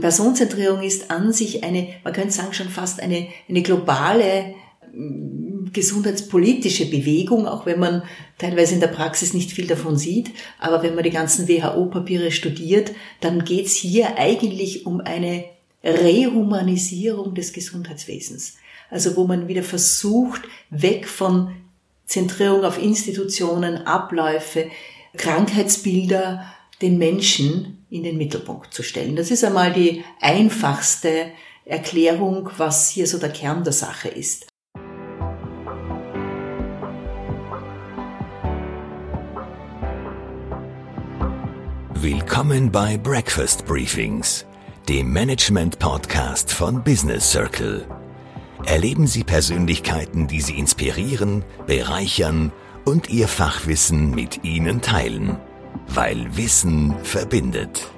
Personenzentrierung ist an sich eine, man könnte sagen schon fast eine, eine globale mm, gesundheitspolitische Bewegung, auch wenn man teilweise in der Praxis nicht viel davon sieht. Aber wenn man die ganzen WHO-Papiere studiert, dann geht es hier eigentlich um eine Rehumanisierung des Gesundheitswesens. Also wo man wieder versucht, weg von Zentrierung auf Institutionen, Abläufe, Krankheitsbilder, den Menschen in den Mittelpunkt zu stellen. Das ist einmal die einfachste Erklärung, was hier so der Kern der Sache ist. Willkommen bei Breakfast Briefings, dem Management-Podcast von Business Circle. Erleben Sie Persönlichkeiten, die Sie inspirieren, bereichern und Ihr Fachwissen mit Ihnen teilen. Weil Wissen verbindet.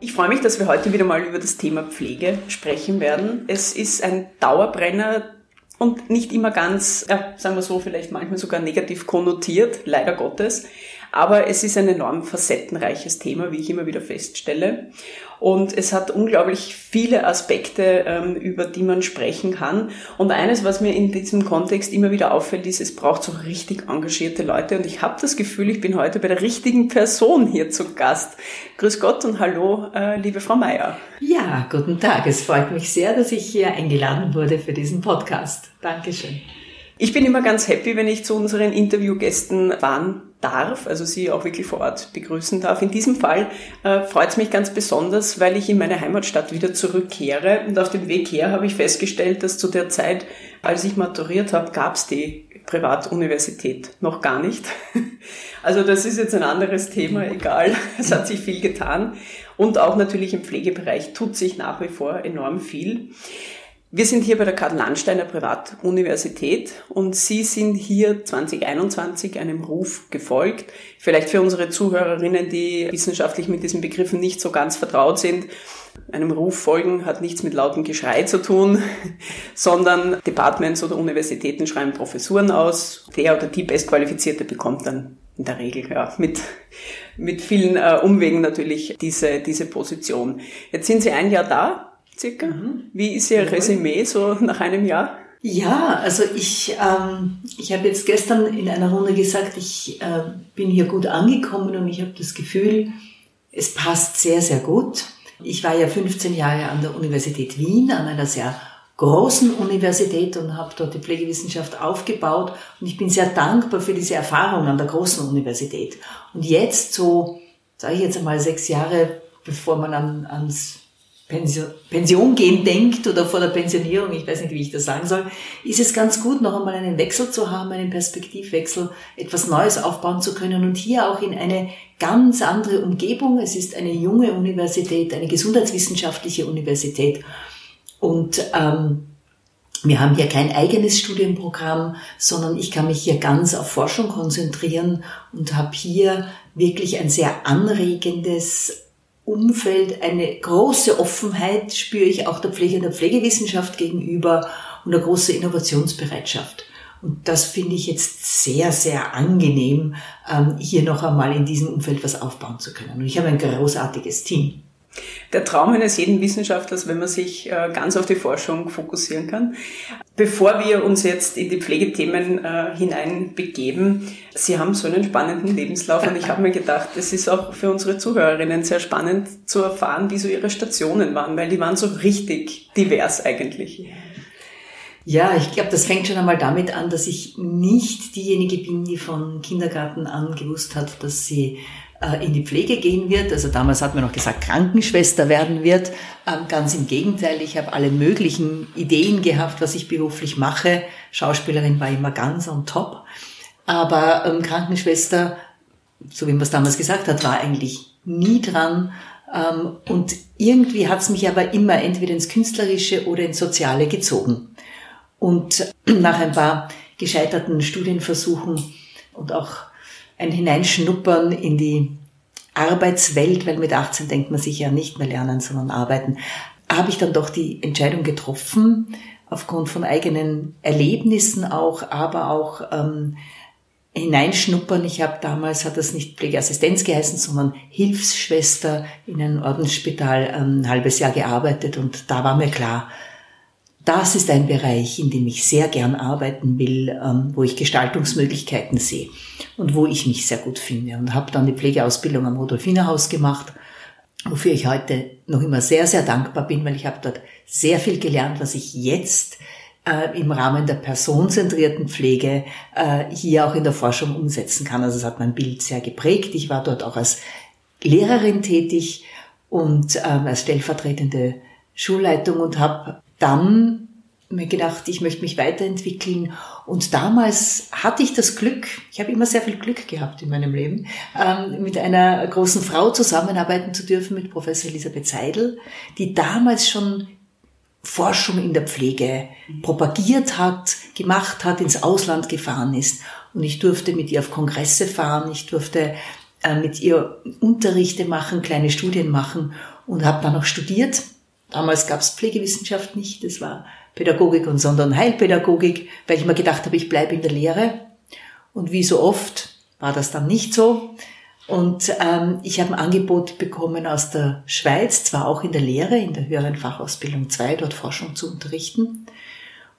Ich freue mich, dass wir heute wieder mal über das Thema Pflege sprechen werden. Es ist ein Dauerbrenner und nicht immer ganz, ja, sagen wir so, vielleicht manchmal sogar negativ konnotiert, leider Gottes. Aber es ist ein enorm facettenreiches Thema, wie ich immer wieder feststelle. Und es hat unglaublich viele Aspekte, ähm, über die man sprechen kann. Und eines, was mir in diesem Kontext immer wieder auffällt, ist, es braucht so richtig engagierte Leute. Und ich habe das Gefühl, ich bin heute bei der richtigen Person hier zu Gast. Grüß Gott und hallo, äh, liebe Frau Meier. Ja, guten Tag. Es freut mich sehr, dass ich hier eingeladen wurde für diesen Podcast. Dankeschön. Ich bin immer ganz happy, wenn ich zu unseren Interviewgästen fahren darf, also sie auch wirklich vor Ort begrüßen darf. In diesem Fall äh, freut es mich ganz besonders, weil ich in meine Heimatstadt wieder zurückkehre. Und auf dem Weg her habe ich festgestellt, dass zu der Zeit, als ich maturiert habe, gab es die Privatuniversität noch gar nicht. Also das ist jetzt ein anderes Thema, egal. Es hat sich viel getan. Und auch natürlich im Pflegebereich tut sich nach wie vor enorm viel. Wir sind hier bei der Karl-Landsteiner Privatuniversität und Sie sind hier 2021 einem Ruf gefolgt. Vielleicht für unsere Zuhörerinnen, die wissenschaftlich mit diesen Begriffen nicht so ganz vertraut sind. Einem Ruf folgen hat nichts mit lautem Geschrei zu tun, sondern Departments oder Universitäten schreiben Professuren aus. Der oder die Bestqualifizierte bekommt dann in der Regel ja, mit, mit vielen äh, Umwegen natürlich diese, diese Position. Jetzt sind Sie ein Jahr da circa. Mhm. Wie ist Ihr Resümee so nach einem Jahr? Ja, also ich, ähm, ich habe jetzt gestern in einer Runde gesagt, ich äh, bin hier gut angekommen und ich habe das Gefühl, es passt sehr, sehr gut. Ich war ja 15 Jahre an der Universität Wien, an einer sehr großen Universität und habe dort die Pflegewissenschaft aufgebaut und ich bin sehr dankbar für diese Erfahrung an der großen Universität. Und jetzt so, sage ich jetzt einmal sechs Jahre, bevor man an, ans Pension, Pension gehen denkt oder vor der Pensionierung, ich weiß nicht, wie ich das sagen soll, ist es ganz gut, noch einmal einen Wechsel zu haben, einen Perspektivwechsel, etwas Neues aufbauen zu können und hier auch in eine ganz andere Umgebung. Es ist eine junge Universität, eine gesundheitswissenschaftliche Universität und ähm, wir haben hier kein eigenes Studienprogramm, sondern ich kann mich hier ganz auf Forschung konzentrieren und habe hier wirklich ein sehr anregendes Umfeld eine große Offenheit spüre ich auch der Pflege und der Pflegewissenschaft gegenüber und eine große Innovationsbereitschaft. Und das finde ich jetzt sehr, sehr angenehm, ähm, hier noch einmal in diesem Umfeld was aufbauen zu können. Und ich habe ein großartiges Team. Der Traum eines jeden Wissenschaftlers, wenn man sich äh, ganz auf die Forschung fokussieren kann. Bevor wir uns jetzt in die Pflegethemen äh, hineinbegeben, Sie haben so einen spannenden Lebenslauf und ich habe mir gedacht, es ist auch für unsere Zuhörerinnen sehr spannend zu erfahren, wie so Ihre Stationen waren, weil die waren so richtig divers eigentlich. Ja, ich glaube, das fängt schon einmal damit an, dass ich nicht diejenige bin, die von Kindergarten an gewusst hat, dass sie in die Pflege gehen wird. Also damals hat man noch gesagt, Krankenschwester werden wird. Ähm, ganz im Gegenteil, ich habe alle möglichen Ideen gehabt, was ich beruflich mache. Schauspielerin war immer ganz on top. Aber ähm, Krankenschwester, so wie man es damals gesagt hat, war eigentlich nie dran. Ähm, und irgendwie hat es mich aber immer entweder ins Künstlerische oder ins Soziale gezogen. Und nach ein paar gescheiterten Studienversuchen und auch ein Hineinschnuppern in die Arbeitswelt, weil mit 18 denkt man sich ja nicht mehr lernen, sondern arbeiten, habe ich dann doch die Entscheidung getroffen, aufgrund von eigenen Erlebnissen auch, aber auch ähm, hineinschnuppern. Ich habe damals, hat das nicht Pflegeassistenz geheißen, sondern Hilfsschwester in einem Ordensspital ähm, ein halbes Jahr gearbeitet und da war mir klar, das ist ein Bereich, in dem ich sehr gern arbeiten will, ähm, wo ich Gestaltungsmöglichkeiten sehe und wo ich mich sehr gut finde. Und habe dann die Pflegeausbildung am Rudolfiner Haus gemacht, wofür ich heute noch immer sehr, sehr dankbar bin, weil ich habe dort sehr viel gelernt, was ich jetzt äh, im Rahmen der personenzentrierten Pflege äh, hier auch in der Forschung umsetzen kann. Also es hat mein Bild sehr geprägt. Ich war dort auch als Lehrerin tätig und ähm, als stellvertretende Schulleitung und habe dann mir gedacht, ich möchte mich weiterentwickeln. Und damals hatte ich das Glück, ich habe immer sehr viel Glück gehabt in meinem Leben, ähm, mit einer großen Frau zusammenarbeiten zu dürfen, mit Professor Elisabeth Seidel, die damals schon Forschung in der Pflege propagiert hat, gemacht hat, ins Ausland gefahren ist. Und ich durfte mit ihr auf Kongresse fahren, ich durfte äh, mit ihr Unterrichte machen, kleine Studien machen und habe dann noch studiert. Damals gab es Pflegewissenschaft nicht, das war Pädagogik und sondern Heilpädagogik, weil ich mir gedacht habe, ich bleibe in der Lehre. Und wie so oft war das dann nicht so. Und ähm, ich habe ein Angebot bekommen aus der Schweiz, zwar auch in der Lehre, in der höheren Fachausbildung 2, dort Forschung zu unterrichten.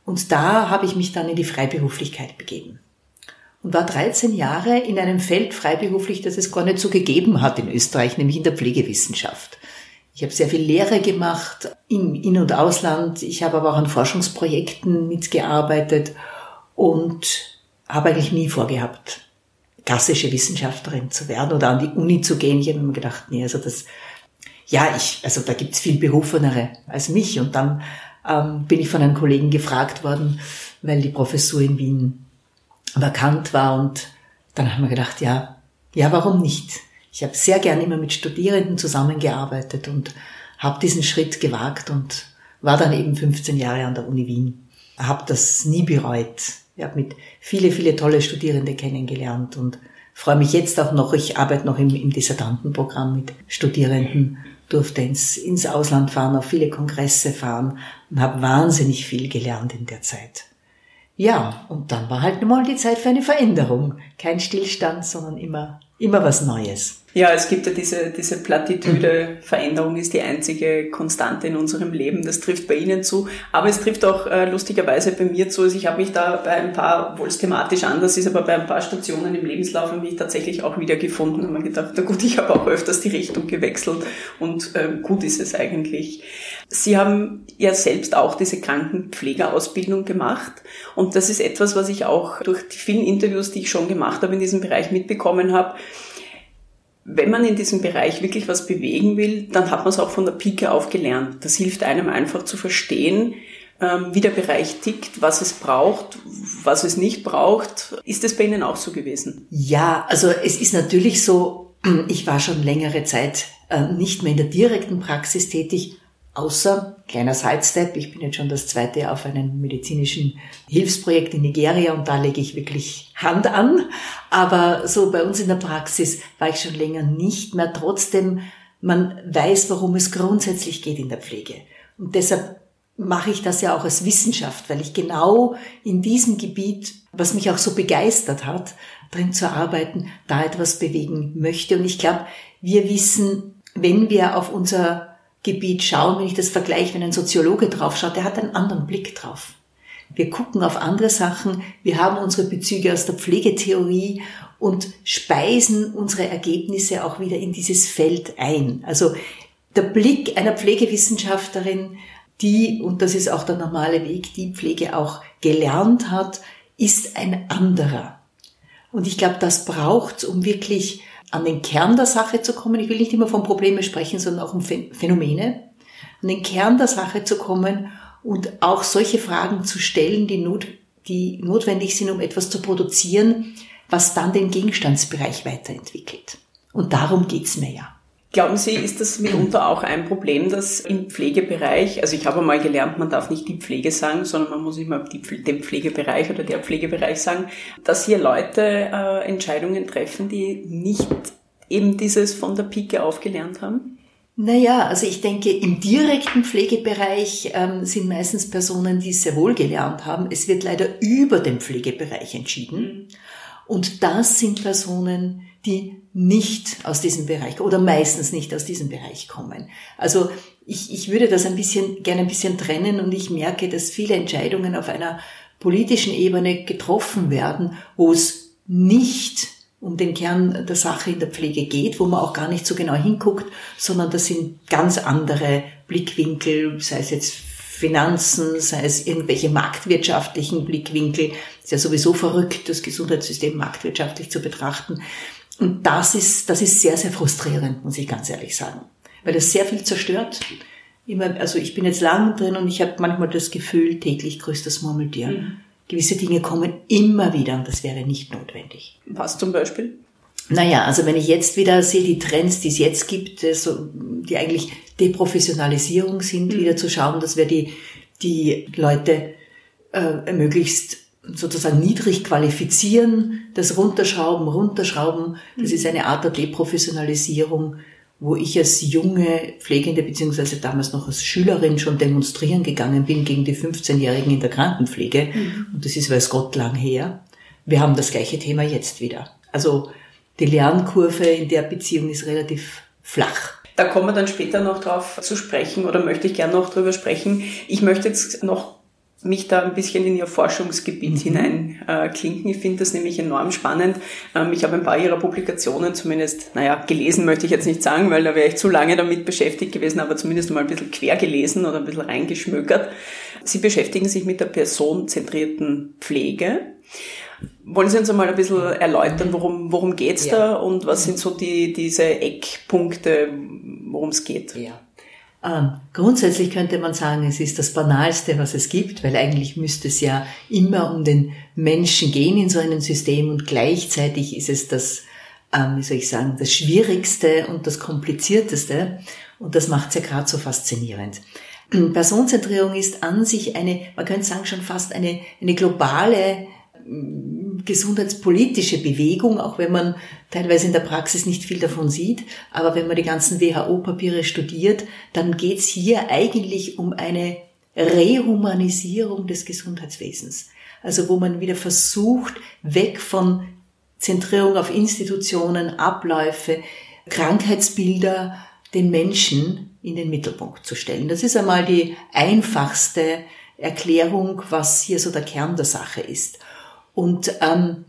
Und da habe ich mich dann in die Freiberuflichkeit begeben. Und war 13 Jahre in einem Feld freiberuflich, das es gar nicht so gegeben hat in Österreich, nämlich in der Pflegewissenschaft. Ich habe sehr viel Lehre gemacht im In- und Ausland. Ich habe aber auch an Forschungsprojekten mitgearbeitet und habe eigentlich nie vorgehabt, klassische Wissenschaftlerin zu werden oder an die Uni zu gehen. Ich habe mir gedacht, nee, also das, ja, ich, also da gibt's viel Berufenere als mich. Und dann ähm, bin ich von einem Kollegen gefragt worden, weil die Professur in Wien vakant war. Und dann haben wir gedacht, ja, ja, warum nicht? Ich habe sehr gern immer mit Studierenden zusammengearbeitet und habe diesen Schritt gewagt und war dann eben 15 Jahre an der Uni Wien. Habe das nie bereut. Ich habe mit viele, viele tolle Studierende kennengelernt und freue mich jetzt auch noch. Ich arbeite noch im, im Dissertantenprogramm mit Studierenden, durfte ins, ins Ausland fahren, auf viele Kongresse fahren und habe wahnsinnig viel gelernt in der Zeit. Ja, und dann war halt mal die Zeit für eine Veränderung. Kein Stillstand, sondern immer, immer was Neues. Ja, es gibt ja diese, diese Plattitüde, Veränderung ist die einzige Konstante in unserem Leben. Das trifft bei Ihnen zu. Aber es trifft auch äh, lustigerweise bei mir zu. Also ich habe mich da bei ein paar, obwohl es thematisch anders ist, aber bei ein paar Stationen im Lebenslauf habe ich tatsächlich auch wiedergefunden und mir gedacht, na gut, ich habe auch öfters die Richtung gewechselt und äh, gut ist es eigentlich. Sie haben ja selbst auch diese Krankenpflegeausbildung gemacht und das ist etwas, was ich auch durch die vielen Interviews, die ich schon gemacht habe in diesem Bereich mitbekommen habe wenn man in diesem Bereich wirklich was bewegen will, dann hat man es auch von der Pike auf gelernt. Das hilft einem einfach zu verstehen, ähm, wie der Bereich tickt, was es braucht, was es nicht braucht. Ist das bei Ihnen auch so gewesen? Ja, also es ist natürlich so, ich war schon längere Zeit äh, nicht mehr in der direkten Praxis tätig, Außer, kleiner Sidestep, ich bin jetzt schon das zweite Jahr auf einem medizinischen Hilfsprojekt in Nigeria und da lege ich wirklich Hand an. Aber so bei uns in der Praxis war ich schon länger nicht mehr. Trotzdem, man weiß, worum es grundsätzlich geht in der Pflege. Und deshalb mache ich das ja auch als Wissenschaft, weil ich genau in diesem Gebiet, was mich auch so begeistert hat, drin zu arbeiten, da etwas bewegen möchte. Und ich glaube, wir wissen, wenn wir auf unser Gebiet schauen, wenn ich das vergleiche, wenn ein Soziologe draufschaut, der hat einen anderen Blick drauf. Wir gucken auf andere Sachen, wir haben unsere Bezüge aus der Pflegetheorie und speisen unsere Ergebnisse auch wieder in dieses Feld ein. Also der Blick einer Pflegewissenschaftlerin, die, und das ist auch der normale Weg, die Pflege auch gelernt hat, ist ein anderer. Und ich glaube, das braucht um wirklich an den Kern der Sache zu kommen. Ich will nicht immer von Problemen sprechen, sondern auch um Phänomene. An den Kern der Sache zu kommen und auch solche Fragen zu stellen, die, not, die notwendig sind, um etwas zu produzieren, was dann den Gegenstandsbereich weiterentwickelt. Und darum geht's mir ja. Glauben Sie, ist das mitunter auch ein Problem, dass im Pflegebereich, also ich habe mal gelernt, man darf nicht die Pflege sagen, sondern man muss immer den Pflegebereich oder der Pflegebereich sagen, dass hier Leute äh, Entscheidungen treffen, die nicht eben dieses von der Pike aufgelernt haben? Naja, also ich denke, im direkten Pflegebereich ähm, sind meistens Personen, die es sehr wohl gelernt haben. Es wird leider über den Pflegebereich entschieden. Mhm. Und das sind Personen, die nicht aus diesem Bereich oder meistens nicht aus diesem Bereich kommen. Also ich, ich würde das ein bisschen, gerne ein bisschen trennen und ich merke, dass viele Entscheidungen auf einer politischen Ebene getroffen werden, wo es nicht um den Kern der Sache in der Pflege geht, wo man auch gar nicht so genau hinguckt, sondern das sind ganz andere Blickwinkel, sei es jetzt Finanzen, sei es irgendwelche marktwirtschaftlichen Blickwinkel. Ist ja sowieso verrückt, das Gesundheitssystem marktwirtschaftlich zu betrachten. Und das ist, das ist sehr, sehr frustrierend, muss ich ganz ehrlich sagen. Weil es sehr viel zerstört. Immer, also ich bin jetzt lang drin und ich habe manchmal das Gefühl, täglich grüßt das Murmeltier. Mhm. Gewisse Dinge kommen immer wieder und das wäre nicht notwendig. Was zum Beispiel? Naja, also wenn ich jetzt wieder sehe, die Trends, die es jetzt gibt, so, die eigentlich Deprofessionalisierung sind, mhm. wieder zu schauen, dass wir die, die Leute äh, möglichst sozusagen niedrig qualifizieren, das runterschrauben, runterschrauben, das mhm. ist eine Art der Deprofessionalisierung, wo ich als junge Pflegende beziehungsweise damals noch als Schülerin schon demonstrieren gegangen bin gegen die 15-Jährigen in der Krankenpflege. Mhm. Und das ist weiß Gott lang her. Wir haben das gleiche Thema jetzt wieder. Also die Lernkurve in der Beziehung ist relativ flach. Da kommen wir dann später noch drauf zu sprechen oder möchte ich gerne noch drüber sprechen. Ich möchte jetzt noch mich da ein bisschen in ihr Forschungsgebiet mhm. hineinklinken. Äh, ich finde das nämlich enorm spannend. Ähm, ich habe ein paar ihrer Publikationen zumindest, naja, gelesen möchte ich jetzt nicht sagen, weil da wäre ich zu lange damit beschäftigt gewesen, aber zumindest mal ein bisschen quer gelesen oder ein bisschen reingeschmökert. Sie beschäftigen sich mit der personenzentrierten Pflege. Wollen Sie uns einmal ein bisschen erläutern, worum, worum geht's ja. da und was sind so die, diese Eckpunkte, worum es geht? Ja. Ähm, grundsätzlich könnte man sagen, es ist das Banalste, was es gibt, weil eigentlich müsste es ja immer um den Menschen gehen in so einem System und gleichzeitig ist es das, ähm, wie soll ich sagen, das Schwierigste und das Komplizierteste und das macht es ja gerade so faszinierend. Personenzentrierung ist an sich eine, man könnte sagen schon fast eine, eine globale gesundheitspolitische Bewegung, auch wenn man teilweise in der Praxis nicht viel davon sieht. Aber wenn man die ganzen WHO-Papiere studiert, dann geht es hier eigentlich um eine Rehumanisierung des Gesundheitswesens. Also wo man wieder versucht, weg von Zentrierung auf Institutionen, Abläufe, Krankheitsbilder, den Menschen in den Mittelpunkt zu stellen. Das ist einmal die einfachste Erklärung, was hier so der Kern der Sache ist. Und ähm,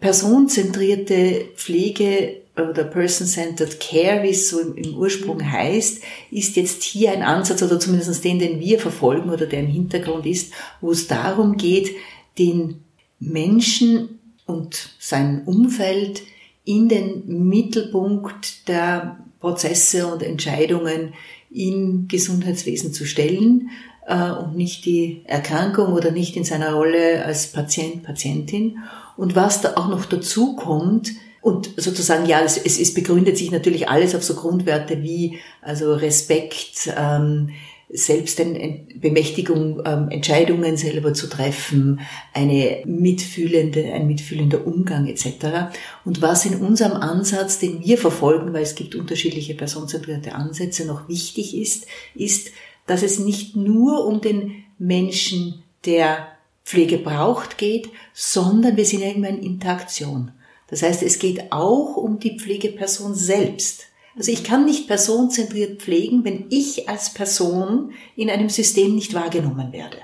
personenzentrierte Pflege oder Person-Centered Care, wie es so im, Ursprung heißt, ist jetzt hier ein Ansatz oder zumindest den, den wir verfolgen oder der im Hintergrund ist, wo es darum geht, den Menschen und sein Umfeld in den Mittelpunkt der Prozesse und Entscheidungen im Gesundheitswesen zu stellen und nicht die Erkrankung oder nicht in seiner Rolle als Patient, Patientin. Und was da auch noch dazu kommt, und sozusagen, ja, es, es begründet sich natürlich alles auf so Grundwerte wie also Respekt, ähm, Selbstbemächtigung, ähm, Entscheidungen selber zu treffen, eine mitfühlende, ein mitfühlender Umgang etc. Und was in unserem Ansatz, den wir verfolgen, weil es gibt unterschiedliche personenzentrierte Ansätze, noch wichtig ist, ist, dass es nicht nur um den Menschen, der Pflege braucht, geht, sondern wir sind ja immer in Interaktion. Das heißt, es geht auch um die Pflegeperson selbst. Also ich kann nicht personenzentriert pflegen, wenn ich als Person in einem System nicht wahrgenommen werde.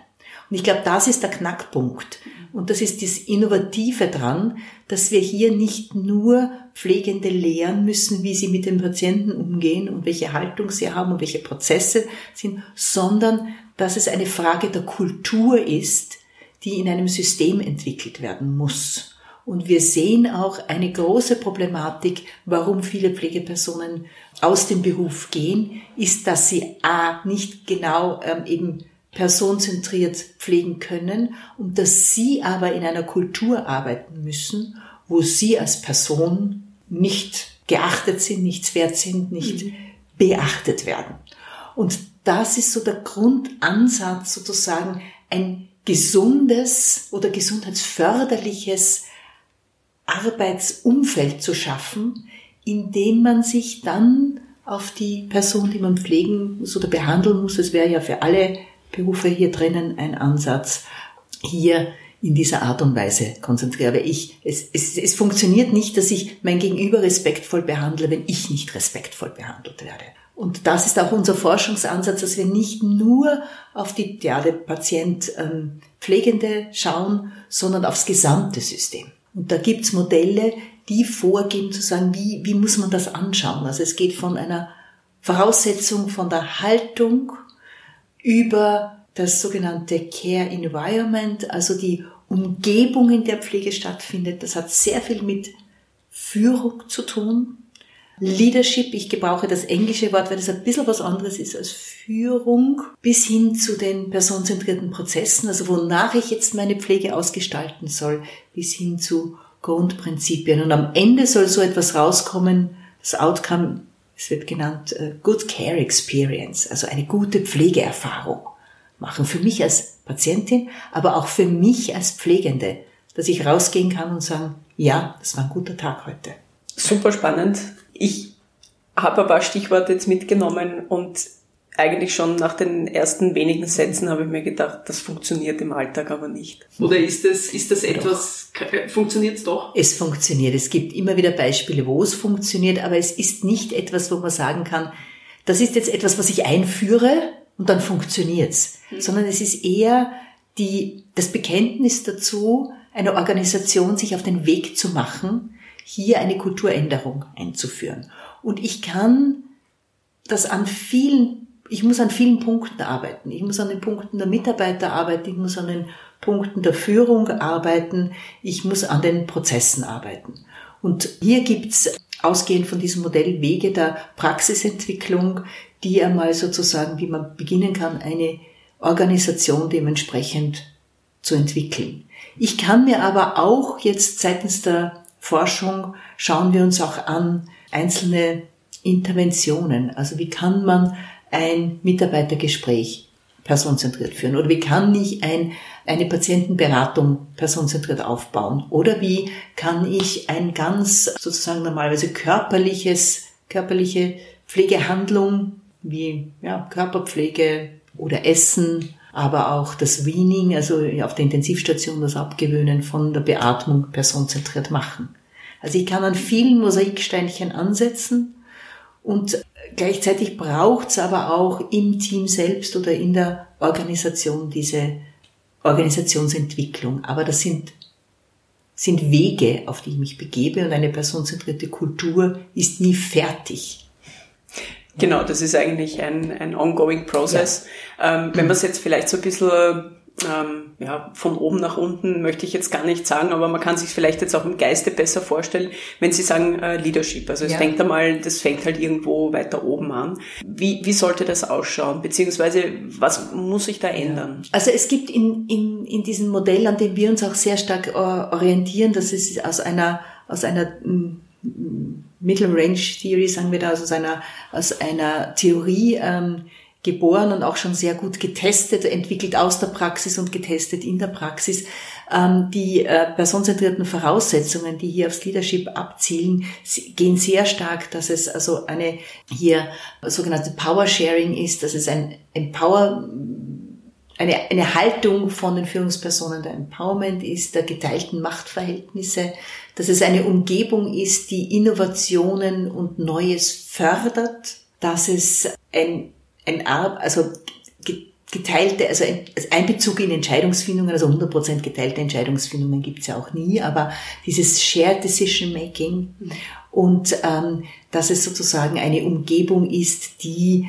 Und ich glaube, das ist der Knackpunkt. Und das ist das Innovative dran, dass wir hier nicht nur Pflegende lehren müssen, wie sie mit den Patienten umgehen und welche Haltung sie haben und welche Prozesse sind, sondern dass es eine Frage der Kultur ist, die in einem System entwickelt werden muss. Und wir sehen auch eine große Problematik, warum viele Pflegepersonen aus dem Beruf gehen, ist, dass sie a nicht genau ähm, eben personenzentriert pflegen können und dass sie aber in einer Kultur arbeiten müssen, wo sie als Person nicht geachtet sind, nichts wert sind, nicht mhm. beachtet werden. Und das ist so der Grundansatz, sozusagen ein gesundes oder gesundheitsförderliches Arbeitsumfeld zu schaffen, in dem man sich dann auf die Person, die man pflegen muss oder behandeln muss, es wäre ja für alle Berufe hier drinnen ein Ansatz, hier in dieser Art und Weise konzentriere. Aber ich, es, es, es funktioniert nicht, dass ich mein Gegenüber respektvoll behandle, wenn ich nicht respektvoll behandelt werde. Und das ist auch unser Forschungsansatz, dass wir nicht nur auf die ideale Patient ähm, Pflegende schauen, sondern aufs gesamte System. Und da gibt's Modelle, die vorgeben zu sagen, wie, wie muss man das anschauen. Also es geht von einer Voraussetzung von der Haltung über das sogenannte Care Environment, also die Umgebung, in der Pflege stattfindet. Das hat sehr viel mit Führung zu tun. Leadership, ich gebrauche das englische Wort, weil das ein bisschen was anderes ist als Führung, bis hin zu den personenzentrierten Prozessen, also wonach ich jetzt meine Pflege ausgestalten soll, bis hin zu Grundprinzipien. Und am Ende soll so etwas rauskommen, das Outcome, es wird genannt äh, Good Care Experience, also eine gute Pflegeerfahrung machen. Für mich als Patientin, aber auch für mich als Pflegende, dass ich rausgehen kann und sagen, ja, das war ein guter Tag heute. Super spannend. Ich habe ein paar Stichworte jetzt mitgenommen und eigentlich schon nach den ersten wenigen Sätzen habe ich mir gedacht, das funktioniert im Alltag aber nicht. Oder ist das, ist das etwas, funktioniert es doch? Es funktioniert. Es gibt immer wieder Beispiele, wo es funktioniert, aber es ist nicht etwas, wo man sagen kann, das ist jetzt etwas, was ich einführe und dann funktioniert's, mhm. sondern es ist eher die, das Bekenntnis dazu, eine Organisation sich auf den Weg zu machen, hier eine Kulturänderung einzuführen. Und ich kann das an vielen, ich muss an vielen Punkten arbeiten. Ich muss an den Punkten der Mitarbeiter arbeiten, ich muss an den Punkten der Führung arbeiten, ich muss an den Prozessen arbeiten. Und hier gibt's ausgehend von diesem Modell Wege der Praxisentwicklung, die einmal sozusagen, wie man beginnen kann, eine Organisation dementsprechend zu entwickeln. Ich kann mir aber auch jetzt seitens der Forschung schauen wir uns auch an einzelne Interventionen. Also wie kann man ein Mitarbeitergespräch personenzentriert führen? Oder wie kann ich ein, eine Patientenberatung personenzentriert aufbauen? Oder wie kann ich ein ganz sozusagen normalerweise körperliches, körperliche Pflegehandlung wie ja, Körperpflege oder Essen aber auch das Weaning, also auf der Intensivstation das Abgewöhnen von der Beatmung personenzentriert machen. Also ich kann an vielen Mosaiksteinchen ansetzen und gleichzeitig braucht es aber auch im Team selbst oder in der Organisation diese Organisationsentwicklung. Aber das sind, sind Wege, auf die ich mich begebe und eine personenzentrierte Kultur ist nie fertig. Genau, das ist eigentlich ein, ein ongoing process. Ja. Ähm, wenn man es jetzt vielleicht so ein bisschen ähm, ja, von oben nach unten möchte ich jetzt gar nicht sagen, aber man kann sich vielleicht jetzt auch im Geiste besser vorstellen, wenn Sie sagen äh, Leadership. Also es ja. fängt einmal, das fängt halt irgendwo weiter oben an. Wie, wie sollte das ausschauen? Beziehungsweise was muss sich da ändern? Also es gibt in, in, in diesem Modell, an dem wir uns auch sehr stark äh, orientieren, das ist aus einer, aus einer mm, Middle Range Theory, sagen wir da, also aus einer, aus einer Theorie ähm, geboren und auch schon sehr gut getestet, entwickelt aus der Praxis und getestet in der Praxis. Ähm, die äh, personenzentrierten Voraussetzungen, die hier aufs Leadership abzielen, gehen sehr stark, dass es also eine hier sogenannte Power Sharing ist, dass es ein Empower eine, eine Haltung von den Führungspersonen der Empowerment ist, der geteilten Machtverhältnisse, dass es eine Umgebung ist, die Innovationen und Neues fördert, dass es ein, ein also geteilte, also ein also Einbezug in Entscheidungsfindungen, also 100% geteilte Entscheidungsfindungen gibt's ja auch nie, aber dieses Shared Decision Making und ähm, dass es sozusagen eine Umgebung ist, die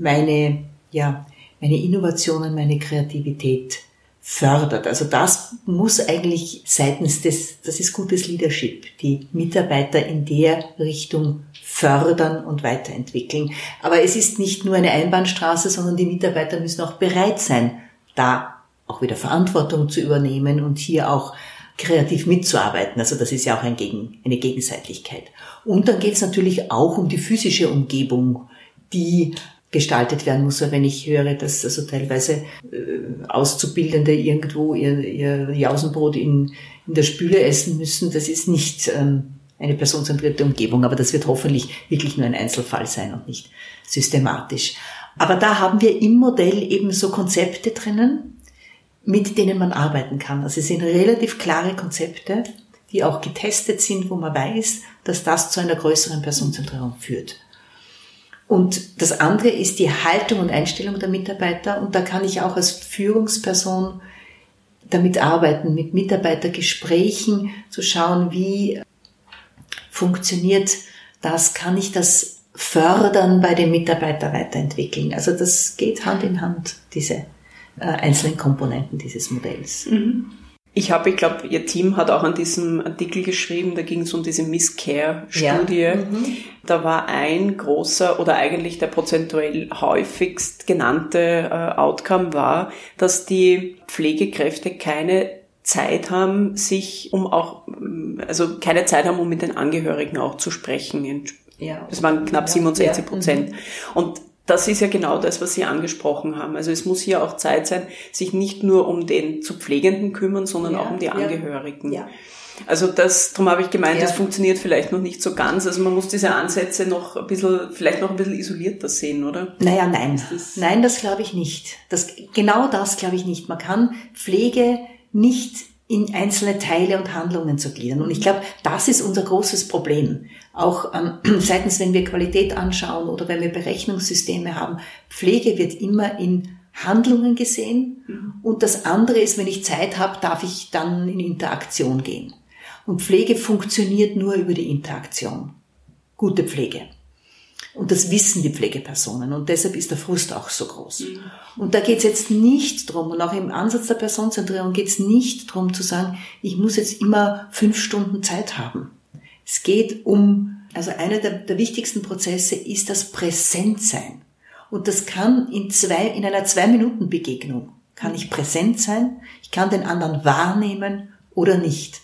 meine, ja, meine Innovationen, meine Kreativität fördert. Also das muss eigentlich seitens des, das ist gutes Leadership, die Mitarbeiter in der Richtung fördern und weiterentwickeln. Aber es ist nicht nur eine Einbahnstraße, sondern die Mitarbeiter müssen auch bereit sein, da auch wieder Verantwortung zu übernehmen und hier auch kreativ mitzuarbeiten. Also das ist ja auch ein Gegen, eine Gegenseitigkeit. Und dann geht es natürlich auch um die physische Umgebung, die gestaltet werden muss. Wenn ich höre, dass also teilweise äh, Auszubildende irgendwo ihr, ihr Jausenbrot in, in der Spüle essen müssen, das ist nicht ähm, eine personenzentrierte Umgebung, aber das wird hoffentlich wirklich nur ein Einzelfall sein und nicht systematisch. Aber da haben wir im Modell eben so Konzepte drinnen, mit denen man arbeiten kann. Also es sind relativ klare Konzepte, die auch getestet sind, wo man weiß, dass das zu einer größeren Personenzentrierung führt. Und das andere ist die Haltung und Einstellung der Mitarbeiter. Und da kann ich auch als Führungsperson damit arbeiten, mit Mitarbeitergesprächen zu schauen, wie funktioniert das, kann ich das fördern bei den Mitarbeitern weiterentwickeln. Also das geht Hand in Hand, diese äh, einzelnen Komponenten dieses Modells. Mhm. Ich habe, ich glaube, Ihr Team hat auch an diesem Artikel geschrieben, da ging es um diese Miss Care-Studie. Ja. Mhm. Da war ein großer oder eigentlich der prozentuell häufigst genannte äh, Outcome war, dass die Pflegekräfte keine Zeit haben, sich um auch, also keine Zeit haben, um mit den Angehörigen auch zu sprechen. Ja. Das waren knapp 67 Prozent. Ja. Mhm. Und das ist ja genau das, was Sie angesprochen haben. Also es muss hier auch Zeit sein, sich nicht nur um den zu Pflegenden kümmern, sondern ja, auch um die Angehörigen. Ja. Also das, darum habe ich gemeint, ja. das funktioniert vielleicht noch nicht so ganz. Also man muss diese Ansätze noch ein bisschen, vielleicht noch ein bisschen isolierter sehen, oder? Naja, nein. Das nein, das glaube ich nicht. Das, genau das glaube ich nicht. Man kann Pflege nicht in einzelne Teile und Handlungen zu gliedern. Und ich glaube, das ist unser großes Problem. Auch ähm, seitens, wenn wir Qualität anschauen oder wenn wir Berechnungssysteme haben, Pflege wird immer in Handlungen gesehen. Mhm. Und das andere ist, wenn ich Zeit habe, darf ich dann in Interaktion gehen. Und Pflege funktioniert nur über die Interaktion. Gute Pflege. Und das wissen die Pflegepersonen und deshalb ist der Frust auch so groß. Mhm. Und da geht es jetzt nicht drum und auch im Ansatz der Personenzentrierung geht es nicht drum zu sagen, ich muss jetzt immer fünf Stunden Zeit haben. Es geht um, also einer der, der wichtigsten Prozesse ist das Präsentsein. Und das kann in zwei, in einer zwei Minuten Begegnung kann ich präsent sein, ich kann den anderen wahrnehmen oder nicht.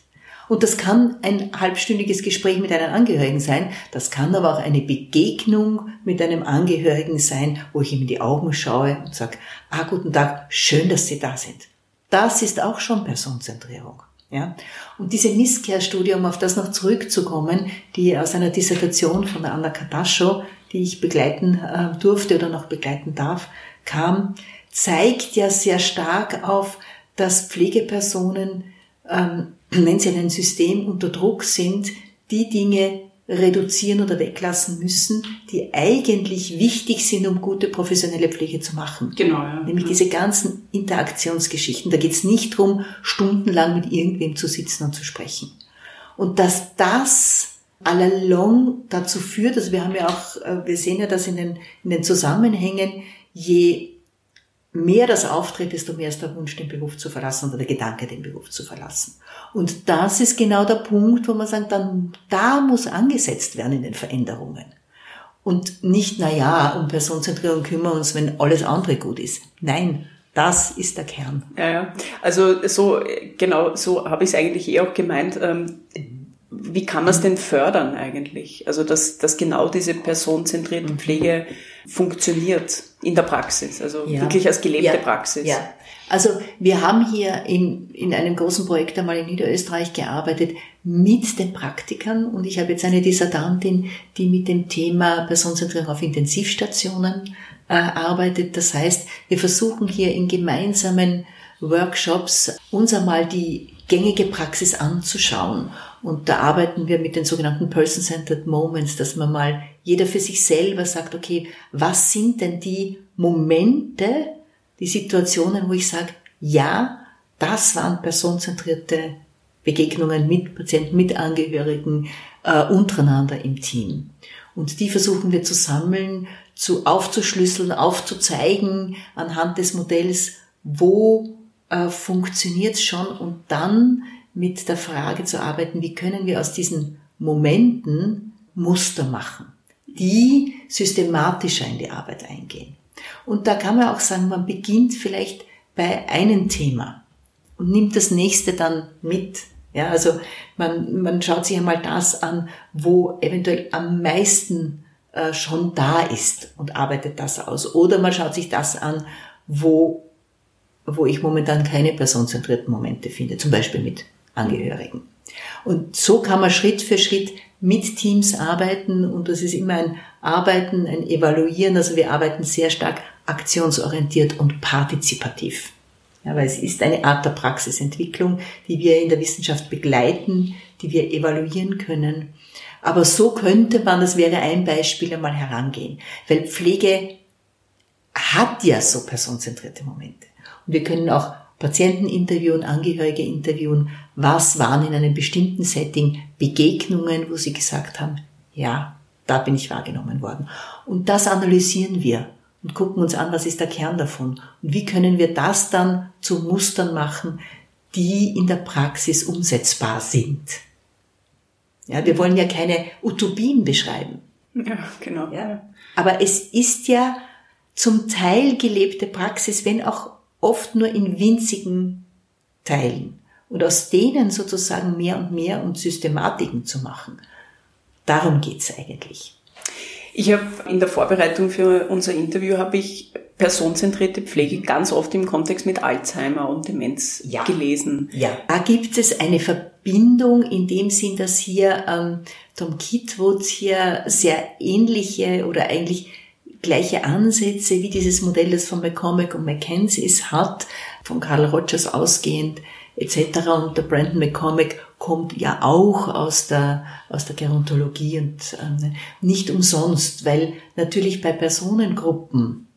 Und das kann ein halbstündiges Gespräch mit einem Angehörigen sein, das kann aber auch eine Begegnung mit einem Angehörigen sein, wo ich ihm in die Augen schaue und sage, ah, guten Tag, schön, dass Sie da sind. Das ist auch schon Personenzentrierung. Ja? Und diese Niscare-Studie, um auf das noch zurückzukommen, die aus einer Dissertation von der Anna Katascho, die ich begleiten äh, durfte oder noch begleiten darf, kam, zeigt ja sehr stark auf, dass Pflegepersonen ähm, wenn sie in einem System unter Druck sind, die Dinge reduzieren oder weglassen müssen, die eigentlich wichtig sind, um gute professionelle Pflege zu machen. Genau. Ja. Nämlich diese ganzen Interaktionsgeschichten. Da geht es nicht darum, stundenlang mit irgendwem zu sitzen und zu sprechen. Und dass das allalong dazu führt, also wir haben ja auch, äh, wir sehen ja das in den, in den Zusammenhängen, je mehr das auftritt, desto mehr ist der Wunsch, den Beruf zu verlassen oder der Gedanke, den Beruf zu verlassen. Und das ist genau der Punkt, wo man sagt, dann, da muss angesetzt werden in den Veränderungen. Und nicht, na ja, um Personenzentrierung kümmern wir uns, wenn alles andere gut ist. Nein, das ist der Kern. Ja, ja. Also so, genau, so habe ich es eigentlich eh auch gemeint. Ähm, wie kann man es denn fördern eigentlich? Also, dass, dass genau diese personenzentrierte Pflege funktioniert in der Praxis, also ja. wirklich als gelebte ja. Praxis. Ja, also wir haben hier in, in einem großen Projekt einmal in Niederösterreich gearbeitet mit den Praktikern und ich habe jetzt eine Dissertantin, die mit dem Thema Personenzentrierung auf Intensivstationen äh, arbeitet. Das heißt, wir versuchen hier in gemeinsamen Workshops uns einmal die gängige Praxis anzuschauen. Und da arbeiten wir mit den sogenannten Person-Centered Moments, dass man mal jeder für sich selber sagt, okay, was sind denn die Momente, die Situationen, wo ich sage, ja, das waren personenzentrierte Begegnungen mit Patienten, mit Angehörigen, äh, untereinander im Team. Und die versuchen wir zu sammeln, zu aufzuschlüsseln, aufzuzeigen anhand des Modells, wo äh, funktioniert schon und dann mit der Frage zu arbeiten, wie können wir aus diesen Momenten Muster machen die systematischer in die Arbeit eingehen. Und da kann man auch sagen, man beginnt vielleicht bei einem Thema und nimmt das nächste dann mit. Ja, also man, man schaut sich einmal das an, wo eventuell am meisten äh, schon da ist und arbeitet das aus. Oder man schaut sich das an, wo, wo ich momentan keine personenzentrierten Momente finde, zum Beispiel mit Angehörigen. Und so kann man Schritt für Schritt mit Teams arbeiten und das ist immer ein Arbeiten, ein Evaluieren. Also wir arbeiten sehr stark aktionsorientiert und partizipativ. Ja, weil es ist eine Art der Praxisentwicklung, die wir in der Wissenschaft begleiten, die wir evaluieren können. Aber so könnte man, das wäre ein Beispiel, einmal herangehen. Weil Pflege hat ja so personenzentrierte Momente. Und wir können auch Patienten interviewen, Angehörige interviewen, was waren in einem bestimmten Setting Begegnungen, wo sie gesagt haben, ja, da bin ich wahrgenommen worden. Und das analysieren wir und gucken uns an, was ist der Kern davon und wie können wir das dann zu Mustern machen, die in der Praxis umsetzbar sind. Ja, wir wollen ja keine Utopien beschreiben. Ja, genau. Ja. Aber es ist ja zum Teil gelebte Praxis, wenn auch oft nur in winzigen Teilen. Und aus denen sozusagen mehr und mehr und Systematiken zu machen. Darum geht's eigentlich. Ich habe in der Vorbereitung für unser Interview habe ich personenzentrierte Pflege ganz oft im Kontext mit Alzheimer und Demenz ja. gelesen. Ja, da gibt es eine Verbindung in dem Sinn, dass hier ähm, Tom Kitwood hier sehr ähnliche oder eigentlich gleiche Ansätze wie dieses Modell, das von McCormick und McKenzie hat, von Carl Rogers ausgehend etc. Und der Brandon McCormick kommt ja auch aus der, aus der Gerontologie und ähm, nicht umsonst, weil natürlich bei Personengruppen,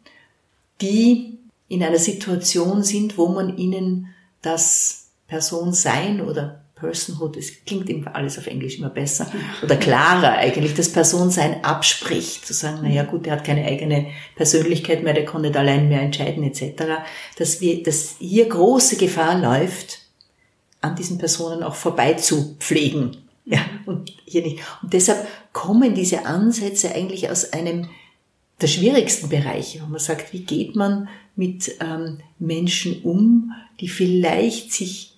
die in einer Situation sind, wo man ihnen das Personsein oder Personhood, es klingt immer alles auf Englisch immer besser, oder klarer eigentlich, das Personsein abspricht, zu sagen, naja gut, der hat keine eigene Persönlichkeit mehr, der kann nicht allein mehr entscheiden, etc., dass wir, dass hier große Gefahr läuft, an diesen Personen auch vorbei zu pflegen. Ja, und hier nicht. Und deshalb kommen diese Ansätze eigentlich aus einem der schwierigsten Bereiche, wo man sagt, wie geht man mit ähm, Menschen um, die vielleicht sich,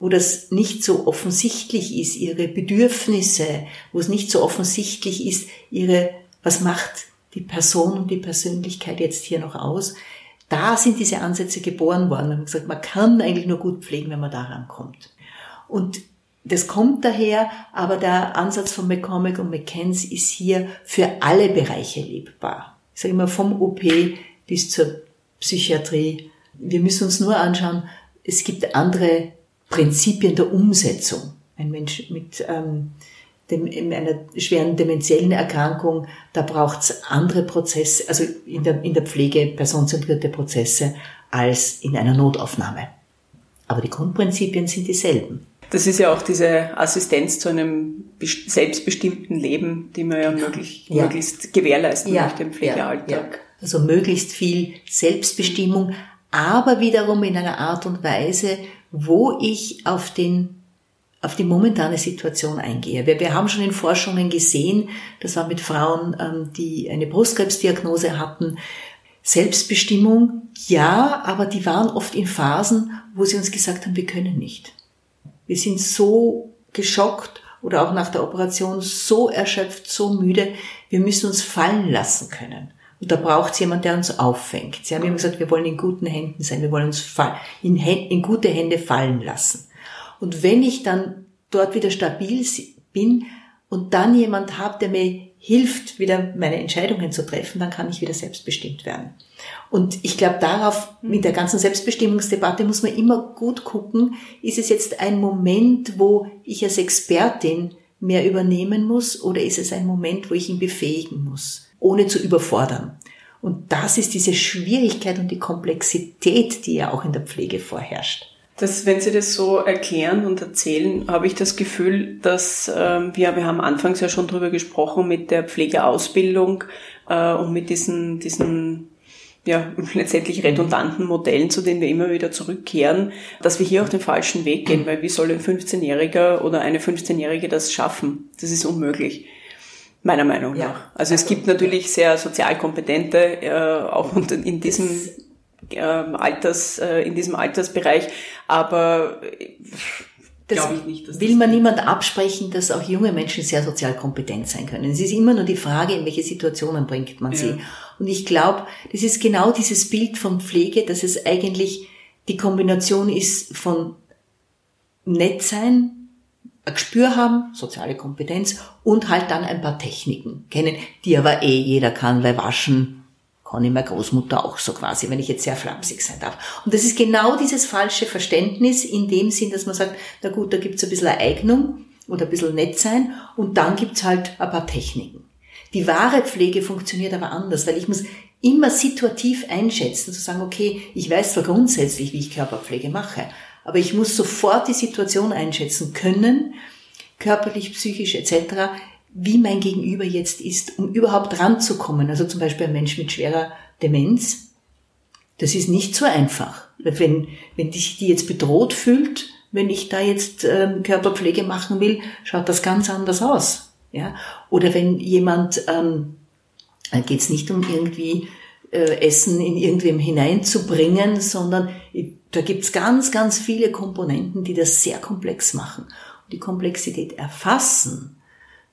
wo das nicht so offensichtlich ist, ihre Bedürfnisse, wo es nicht so offensichtlich ist, ihre, was macht die Person und die Persönlichkeit jetzt hier noch aus, da sind diese Ansätze geboren worden. Man hat gesagt, man kann eigentlich nur gut pflegen, wenn man daran kommt. Und das kommt daher, aber der Ansatz von McCormick und McKenzie ist hier für alle Bereiche lebbar. Ich sage immer vom OP bis zur Psychiatrie. Wir müssen uns nur anschauen, es gibt andere Prinzipien der Umsetzung. Ein Mensch mit ähm, dem, in einer schweren dementiellen Erkrankung, da braucht es andere Prozesse, also in der, in der Pflege personenzentrierte Prozesse als in einer Notaufnahme. Aber die Grundprinzipien sind dieselben. Das ist ja auch diese Assistenz zu einem selbstbestimmten Leben, die man ja, möglich, ja. möglichst gewährleisten ja. möchte im Pflegealltag. Ja. Also möglichst viel Selbstbestimmung, aber wiederum in einer Art und Weise, wo ich auf den auf die momentane Situation eingehe. Wir, wir haben schon in Forschungen gesehen, das war mit Frauen, ähm, die eine Brustkrebsdiagnose hatten, Selbstbestimmung, ja, aber die waren oft in Phasen, wo sie uns gesagt haben, wir können nicht. Wir sind so geschockt oder auch nach der Operation so erschöpft, so müde, wir müssen uns fallen lassen können. Und da braucht es jemand, der uns auffängt. Sie haben immer gesagt, wir wollen in guten Händen sein, wir wollen uns in, in gute Hände fallen lassen. Und wenn ich dann dort wieder stabil bin und dann jemand habe, der mir hilft, wieder meine Entscheidungen zu treffen, dann kann ich wieder selbstbestimmt werden. Und ich glaube, darauf, mit der ganzen Selbstbestimmungsdebatte muss man immer gut gucken, ist es jetzt ein Moment, wo ich als Expertin mehr übernehmen muss oder ist es ein Moment, wo ich ihn befähigen muss, ohne zu überfordern? Und das ist diese Schwierigkeit und die Komplexität, die ja auch in der Pflege vorherrscht. Das, wenn Sie das so erklären und erzählen, habe ich das Gefühl, dass ähm, wir, wir haben anfangs ja schon drüber gesprochen mit der Pflegeausbildung äh, und mit diesen, diesen ja, letztendlich redundanten Modellen, zu denen wir immer wieder zurückkehren, dass wir hier auch den falschen Weg gehen, weil wie soll ein 15-Jähriger oder eine 15-Jährige das schaffen? Das ist unmöglich. Meiner Meinung nach. Ja, also, es gibt natürlich sehr sozial kompetente, äh, auch in diesem ähm, Alters, äh, in diesem Altersbereich, aber äh, das ich nicht, will man niemand absprechen, dass auch junge Menschen sehr sozial kompetent sein können. Es ist immer nur die Frage, in welche Situationen bringt man sie. Ja. Und ich glaube, das ist genau dieses Bild von Pflege, dass es eigentlich die Kombination ist von nett sein, ein Gespür haben, soziale Kompetenz und halt dann ein paar Techniken kennen, die aber eh jeder kann, weil waschen kann ich meine Großmutter auch so quasi, wenn ich jetzt sehr flapsig sein darf. Und das ist genau dieses falsche Verständnis in dem Sinn, dass man sagt, na gut, da gibt's ein bisschen Eignung oder ein bisschen nett sein und dann gibt's halt ein paar Techniken. Die wahre Pflege funktioniert aber anders, weil ich muss immer situativ einschätzen, zu sagen, okay, ich weiß zwar grundsätzlich, wie ich Körperpflege mache, aber ich muss sofort die Situation einschätzen können, körperlich, psychisch etc., wie mein Gegenüber jetzt ist, um überhaupt ranzukommen. Also zum Beispiel ein Mensch mit schwerer Demenz, das ist nicht so einfach. Wenn, wenn sich die jetzt bedroht fühlt, wenn ich da jetzt ähm, Körperpflege machen will, schaut das ganz anders aus. Ja? Oder wenn jemand, ähm, geht es nicht um irgendwie äh, Essen in irgendwem hineinzubringen, sondern da gibt's ganz, ganz viele Komponenten, die das sehr komplex machen. Und die Komplexität erfassen,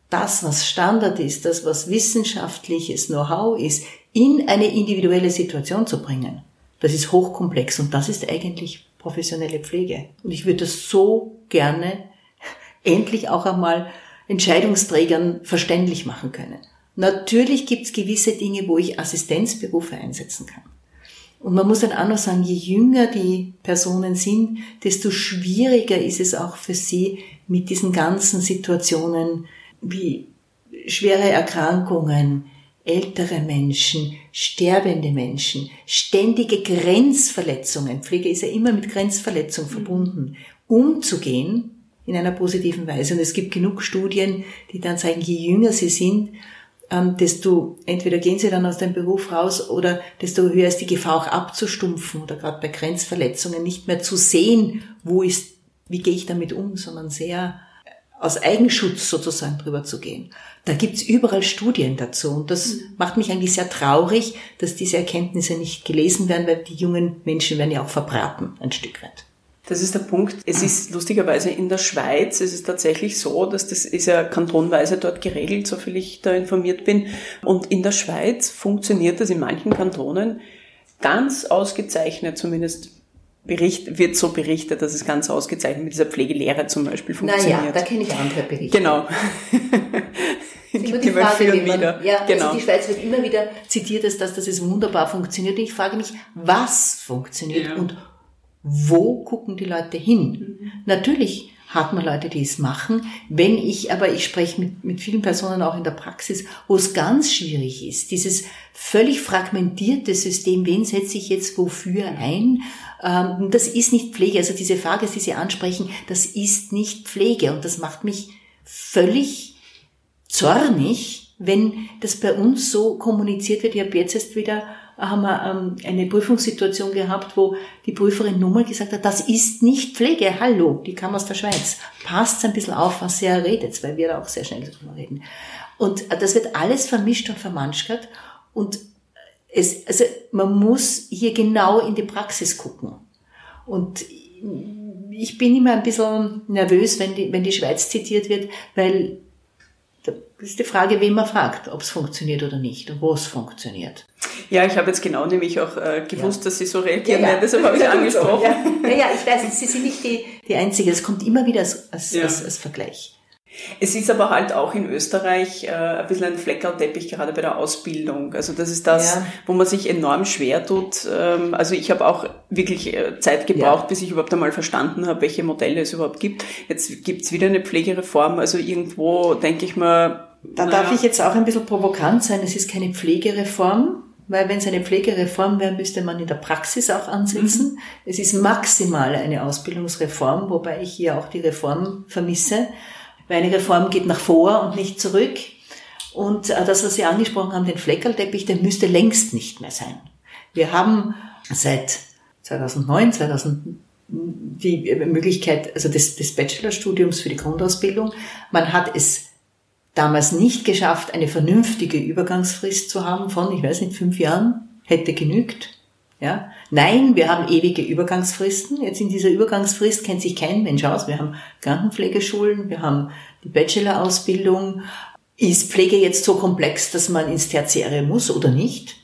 das, was Standard ist, das, was wissenschaftliches Know-how ist, in eine individuelle Situation zu bringen, das ist hochkomplex und das ist eigentlich professionelle Pflege. Und ich würde das so gerne endlich auch einmal Entscheidungsträgern verständlich machen können. Natürlich gibt es gewisse Dinge, wo ich Assistenzberufe einsetzen kann. Und man muss dann auch noch sagen, je jünger die Personen sind, desto schwieriger ist es auch für sie, mit diesen ganzen Situationen wie schwere Erkrankungen, ältere Menschen, sterbende Menschen, ständige Grenzverletzungen, Pflege ist ja immer mit Grenzverletzung verbunden, umzugehen in einer positiven Weise. Und es gibt genug Studien, die dann zeigen, je jünger sie sind, ähm, desto entweder gehen sie dann aus dem Beruf raus oder desto höher ist die Gefahr auch abzustumpfen oder gerade bei Grenzverletzungen nicht mehr zu sehen, wo ist, wie gehe ich damit um, sondern sehr aus Eigenschutz sozusagen drüber zu gehen. Da gibt's überall Studien dazu und das mhm. macht mich eigentlich sehr traurig, dass diese Erkenntnisse nicht gelesen werden, weil die jungen Menschen werden ja auch verbraten ein Stück weit. Das ist der Punkt. Es ist lustigerweise in der Schweiz, es ist tatsächlich so, dass das ist ja kantonweise dort geregelt, soviel ich da informiert bin. Und in der Schweiz funktioniert das in manchen Kantonen ganz ausgezeichnet, zumindest Bericht, wird so berichtet, dass es ganz ausgezeichnet mit dieser Pflegelehre zum Beispiel funktioniert. Naja, da kenne ich andere Berichte. Genau. die immer die Frage, wie man, ja, also genau. also die Schweiz wird immer wieder zitiert, dass das wunderbar funktioniert. Und ich frage mich, was funktioniert ja. und wo gucken die Leute hin? Mhm. Natürlich hat man Leute, die es machen. Wenn ich, aber ich spreche mit, mit vielen Personen auch in der Praxis, wo es ganz schwierig ist, dieses völlig fragmentierte System, wen setze ich jetzt wofür ein? Ähm, das ist nicht Pflege. Also diese Frage, die Sie ansprechen, das ist nicht Pflege. Und das macht mich völlig zornig, wenn das bei uns so kommuniziert wird. Ich habe jetzt erst wieder haben wir ähm, eine Prüfungssituation gehabt, wo die Prüferin nun mal gesagt hat, das ist nicht Pflege, hallo, die kam aus der Schweiz. Passt ein bisschen auf, was sie redet, weil wir da auch sehr schnell darüber reden. Und äh, das wird alles vermischt und vermanschert und es, also man muss hier genau in die Praxis gucken. Und ich bin immer ein bisschen nervös, wenn die, wenn die Schweiz zitiert wird, weil das ist die Frage, wen man fragt, ob es funktioniert oder nicht und wo es funktioniert. Ja, ich habe jetzt genau nämlich auch äh, gewusst, ja. dass Sie so reagieren ja, ja. deshalb habe ich es angesprochen. Ja. ja, ich weiß, Sie sind nicht die, die Einzige, es kommt immer wieder als, als, als, als Vergleich. Es ist aber halt auch in Österreich äh, ein bisschen ein Fleckerlteppich gerade bei der Ausbildung. Also das ist das, ja. wo man sich enorm schwer tut. Ähm, also ich habe auch wirklich äh, Zeit gebraucht, ja. bis ich überhaupt einmal verstanden habe, welche Modelle es überhaupt gibt. Jetzt gibt's wieder eine Pflegereform. Also irgendwo denke ich mal. Da darf ich jetzt auch ein bisschen provokant sein. Es ist keine Pflegereform. Weil wenn es eine Pflegereform wäre, müsste man in der Praxis auch ansetzen. Mhm. Es ist maximal eine Ausbildungsreform, wobei ich hier auch die Reform vermisse, weil eine Reform geht nach vor und nicht zurück. Und äh, das, was Sie angesprochen haben, den Fleckerlteppich, der müsste längst nicht mehr sein. Wir haben seit 2009, 2000 die Möglichkeit also des, des Bachelorstudiums für die Grundausbildung. Man hat es damals nicht geschafft, eine vernünftige Übergangsfrist zu haben von, ich weiß nicht, fünf Jahren, hätte genügt. Ja? Nein, wir haben ewige Übergangsfristen. Jetzt in dieser Übergangsfrist kennt sich kein Mensch aus. Wir haben Krankenpflegeschulen, wir haben die Bachelor-Ausbildung. Ist Pflege jetzt so komplex, dass man ins Tertiäre muss oder nicht?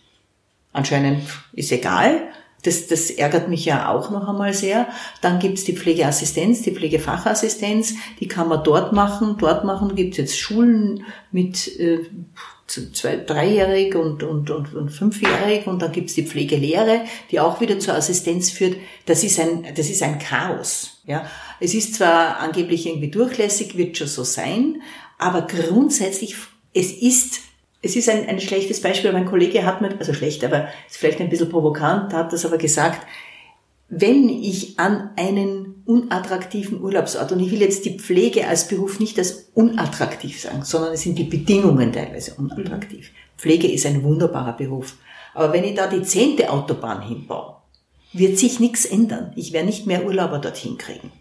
Anscheinend ist egal. Das, das ärgert mich ja auch noch einmal sehr. Dann gibt's die Pflegeassistenz, die Pflegefachassistenz, die kann man dort machen. Dort machen gibt's jetzt Schulen mit äh, zwei, dreijährig und, und, und, und fünfjährig und dann gibt's die Pflegelehre, die auch wieder zur Assistenz führt. Das ist ein, das ist ein Chaos. Ja. Es ist zwar angeblich irgendwie durchlässig, wird schon so sein, aber grundsätzlich, es ist, es ist ein, ein schlechtes Beispiel. Mein Kollege hat mir, also schlecht, aber ist vielleicht ein bisschen provokant, hat das aber gesagt, wenn ich an einen unattraktiven Urlaubsort, und ich will jetzt die Pflege als Beruf nicht als unattraktiv sagen, sondern es sind die Bedingungen teilweise unattraktiv. Mhm. Pflege ist ein wunderbarer Beruf. Aber wenn ich da die zehnte Autobahn hinbaue, wird sich nichts ändern. Ich werde nicht mehr Urlauber dorthin kriegen.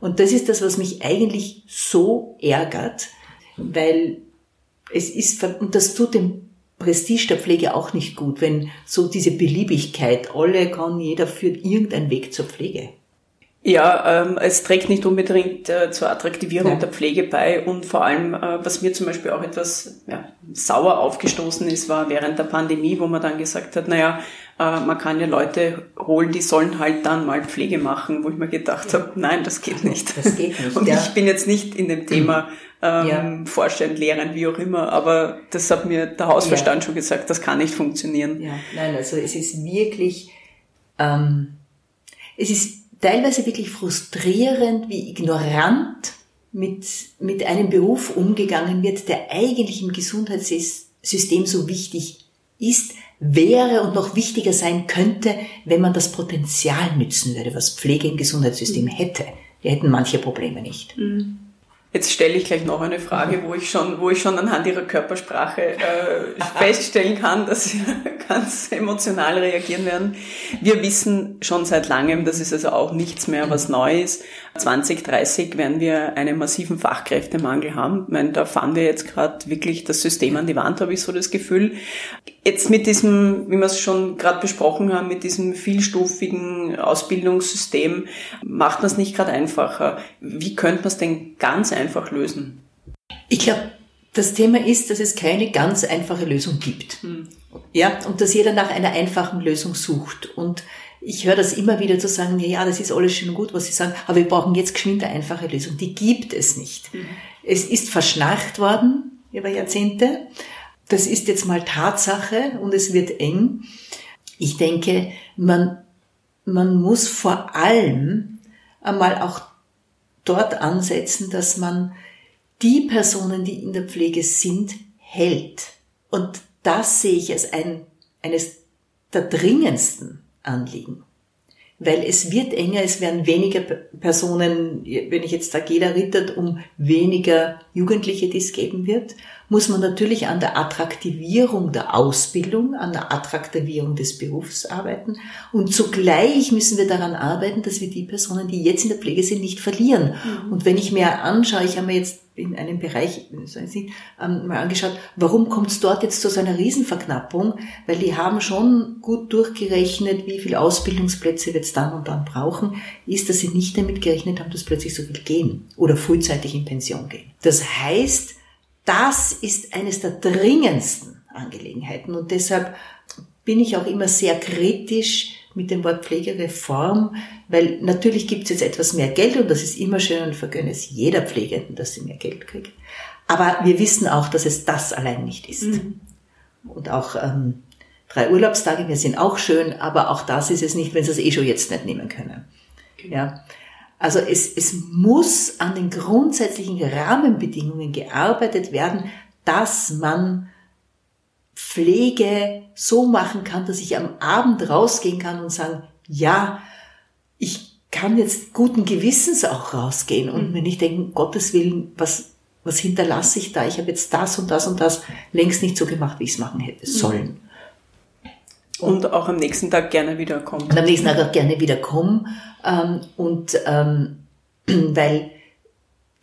Und das ist das, was mich eigentlich so ärgert, weil es ist, und das tut dem Prestige der Pflege auch nicht gut, wenn so diese Beliebigkeit, alle kann, jeder führt irgendeinen Weg zur Pflege. Ja, ähm, es trägt nicht unbedingt äh, zur Attraktivierung ja. der Pflege bei und vor allem, äh, was mir zum Beispiel auch etwas ja, sauer aufgestoßen ist, war während der Pandemie, wo man dann gesagt hat, naja, äh, man kann ja Leute holen, die sollen halt dann mal Pflege machen, wo ich mir gedacht habe, nein, das geht nicht. Das geht nicht. und ja. ich bin jetzt nicht in dem Thema ähm, ja. Vorstand, Lehren, wie auch immer, aber das hat mir der Hausverstand schon gesagt, das kann nicht funktionieren. Ja, nein, also es ist wirklich, ähm, es ist teilweise wirklich frustrierend, wie ignorant mit, mit einem Beruf umgegangen wird, der eigentlich im Gesundheitssystem so wichtig ist, wäre und noch wichtiger sein könnte, wenn man das Potenzial nützen würde, was Pflege im Gesundheitssystem hätte. Wir hätten manche Probleme nicht. Mhm. Jetzt stelle ich gleich noch eine Frage, wo ich schon, wo ich schon anhand ihrer Körpersprache äh, feststellen kann, dass sie ganz emotional reagieren werden. Wir wissen schon seit langem, das ist also auch nichts mehr, was neu ist. 2030 werden wir einen massiven Fachkräftemangel haben. Ich meine, da fahren wir jetzt gerade wirklich das System an die Wand, habe ich so das Gefühl. Jetzt mit diesem, wie wir es schon gerade besprochen haben, mit diesem vielstufigen Ausbildungssystem macht man es nicht gerade einfacher. Wie könnte man es denn ganz einfach lösen? Ich glaube, das Thema ist, dass es keine ganz einfache Lösung gibt. Hm. Ja, und dass jeder nach einer einfachen Lösung sucht. Und ich höre das immer wieder zu sagen, ja, das ist alles schön und gut, was Sie sagen, aber wir brauchen jetzt geschwind eine einfache Lösung. Die gibt es nicht. Mhm. Es ist verschnarcht worden über Jahrzehnte das ist jetzt mal Tatsache und es wird eng. Ich denke, man, man muss vor allem einmal auch dort ansetzen, dass man die Personen, die in der Pflege sind, hält. Und das sehe ich als ein, eines der dringendsten Anliegen. Weil es wird enger, es werden weniger Personen, wenn ich jetzt sage, jeder rittert um weniger Jugendliche, die es geben wird muss man natürlich an der Attraktivierung der Ausbildung, an der Attraktivierung des Berufs arbeiten. Und zugleich müssen wir daran arbeiten, dass wir die Personen, die jetzt in der Pflege sind, nicht verlieren. Mhm. Und wenn ich mir anschaue, ich habe mir jetzt in einem Bereich ähm, mal angeschaut, warum kommt es dort jetzt zu so einer Riesenverknappung? Weil die haben schon gut durchgerechnet, wie viele Ausbildungsplätze wir jetzt dann und dann brauchen, ist, dass sie nicht damit gerechnet haben, dass plötzlich so viel gehen oder frühzeitig in Pension gehen. Das heißt, das ist eines der dringendsten Angelegenheiten und deshalb bin ich auch immer sehr kritisch mit dem Wort Pflegereform, weil natürlich gibt es jetzt etwas mehr Geld und das ist immer schön und vergönne es jeder Pflegenden, dass sie mehr Geld kriegt. Aber wir wissen auch, dass es das allein nicht ist. Mhm. Und auch ähm, drei Urlaubstage, wir sind auch schön, aber auch das ist es nicht, wenn sie es eh schon jetzt nicht nehmen können. Okay. Ja. Also es, es muss an den grundsätzlichen Rahmenbedingungen gearbeitet werden, dass man Pflege so machen kann, dass ich am Abend rausgehen kann und sagen, ja, ich kann jetzt guten Gewissens auch rausgehen und mir nicht denken, Gottes Willen, was, was hinterlasse ich da? Ich habe jetzt das und das und das längst nicht so gemacht, wie ich es machen hätte sollen. Und auch am nächsten Tag gerne wieder kommen. Und am nächsten Tag auch gerne wieder kommen. Ähm, und ähm, weil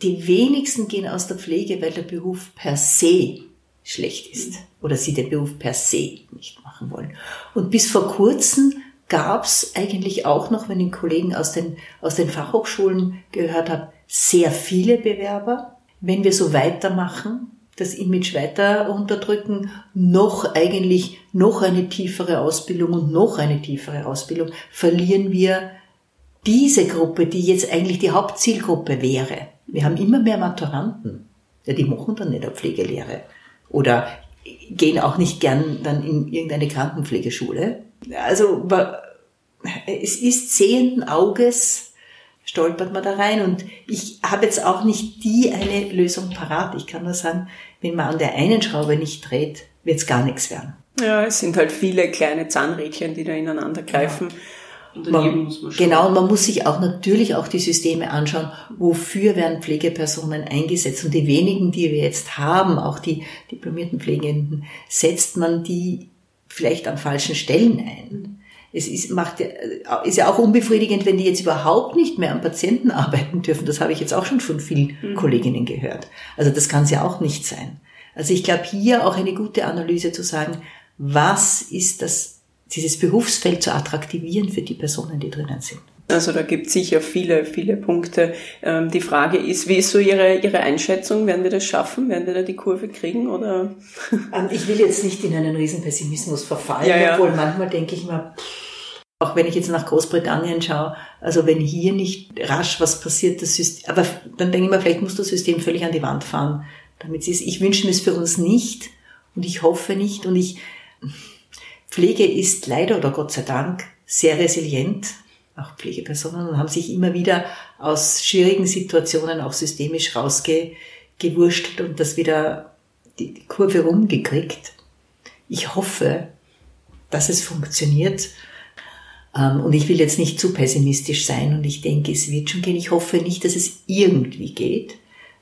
die wenigsten gehen aus der Pflege, weil der Beruf per se schlecht ist oder sie den Beruf per se nicht machen wollen. Und bis vor kurzem gab es eigentlich auch noch, wenn ich Kollegen aus den, aus den Fachhochschulen gehört habe, sehr viele Bewerber. Wenn wir so weitermachen, das Image weiter unterdrücken, noch eigentlich noch eine tiefere Ausbildung und noch eine tiefere Ausbildung, verlieren wir diese Gruppe, die jetzt eigentlich die Hauptzielgruppe wäre. Wir haben immer mehr Maturanten. Ja, die machen dann nicht eine Pflegelehre. Oder gehen auch nicht gern dann in irgendeine Krankenpflegeschule. Also es ist sehenden Auges, stolpert man da rein. Und ich habe jetzt auch nicht die eine Lösung parat. Ich kann nur sagen, wenn man an der einen Schraube nicht dreht, wird es gar nichts werden. Ja, es sind halt viele kleine Zahnrädchen, die da ineinander greifen. Ja. Und man, muss man genau, und man muss sich auch natürlich auch die Systeme anschauen, wofür werden Pflegepersonen eingesetzt. Und die wenigen, die wir jetzt haben, auch die diplomierten Pflegenden, setzt man die vielleicht an falschen Stellen ein. Es ist, macht, ist ja auch unbefriedigend, wenn die jetzt überhaupt nicht mehr am Patienten arbeiten dürfen. Das habe ich jetzt auch schon von vielen mhm. Kolleginnen gehört. Also das kann es ja auch nicht sein. Also ich glaube, hier auch eine gute Analyse zu sagen, was ist das dieses Berufsfeld zu attraktivieren für die Personen, die drinnen sind. Also da gibt es sicher viele, viele Punkte. Ähm, die Frage ist, wie ist so Ihre, Ihre Einschätzung? Werden wir das schaffen? Werden wir da die Kurve kriegen? Oder? Ähm, ich will jetzt nicht in einen Riesenpessimismus verfallen, ja, ja. obwohl manchmal denke ich mir, auch wenn ich jetzt nach Großbritannien schaue, also wenn hier nicht rasch was passiert, das System, aber dann denke ich mir, vielleicht muss das System völlig an die Wand fahren, damit es ist. Ich wünsche mir es für uns nicht und ich hoffe nicht und ich, Pflege ist leider oder Gott sei Dank sehr resilient, auch Pflegepersonen, und haben sich immer wieder aus schwierigen Situationen auch systemisch rausgewurschtelt und das wieder die, die Kurve rumgekriegt. Ich hoffe, dass es funktioniert. Ähm, und ich will jetzt nicht zu pessimistisch sein und ich denke, es wird schon gehen. Ich hoffe nicht, dass es irgendwie geht,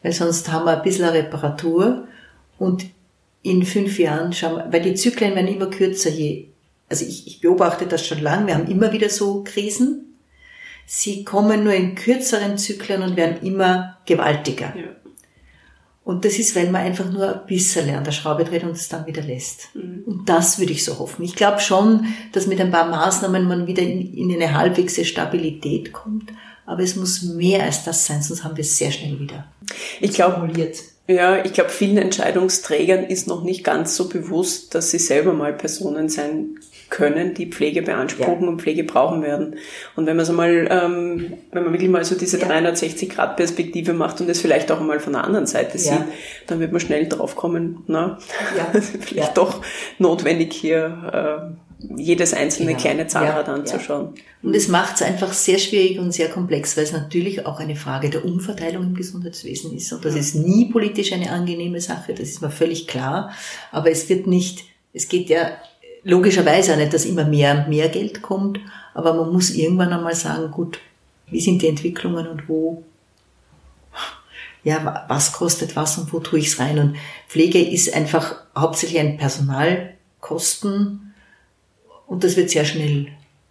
weil sonst haben wir ein bisschen Reparatur und in fünf Jahren schauen wir, weil die Zyklen werden immer kürzer, je, also ich, ich beobachte das schon lange, wir haben immer wieder so Krisen. Sie kommen nur in kürzeren Zyklen und werden immer gewaltiger. Ja. Und das ist, weil man einfach nur ein bisschen an der Schraube dreht und es dann wieder lässt. Mhm. Und das würde ich so hoffen. Ich glaube schon, dass mit ein paar Maßnahmen man wieder in, in eine halbwegs Stabilität kommt. Aber es muss mehr als das sein, sonst haben wir es sehr schnell wieder. Ich glaube, ja, ich glaube, vielen Entscheidungsträgern ist noch nicht ganz so bewusst, dass sie selber mal Personen sein können, die Pflege beanspruchen ja. und Pflege brauchen werden. Und wenn man es einmal, ähm, wenn man wirklich mal so diese ja. 360-Grad-Perspektive macht und es vielleicht auch einmal von der anderen Seite ja. sieht, dann wird man schnell draufkommen, na, ja. vielleicht doch notwendig hier äh, jedes einzelne genau. kleine Zahnrad anzuschauen. Und es macht es einfach sehr schwierig und sehr komplex, weil es natürlich auch eine Frage der Umverteilung im Gesundheitswesen ist. Und das ist nie politisch eine angenehme Sache, das ist mir völlig klar. Aber es wird nicht, es geht ja logischerweise auch nicht, dass immer mehr und mehr Geld kommt, aber man muss irgendwann einmal sagen, gut, wie sind die Entwicklungen und wo, ja, was kostet was und wo tue ich es rein? Und Pflege ist einfach hauptsächlich ein Personalkosten, und das wird sehr schnell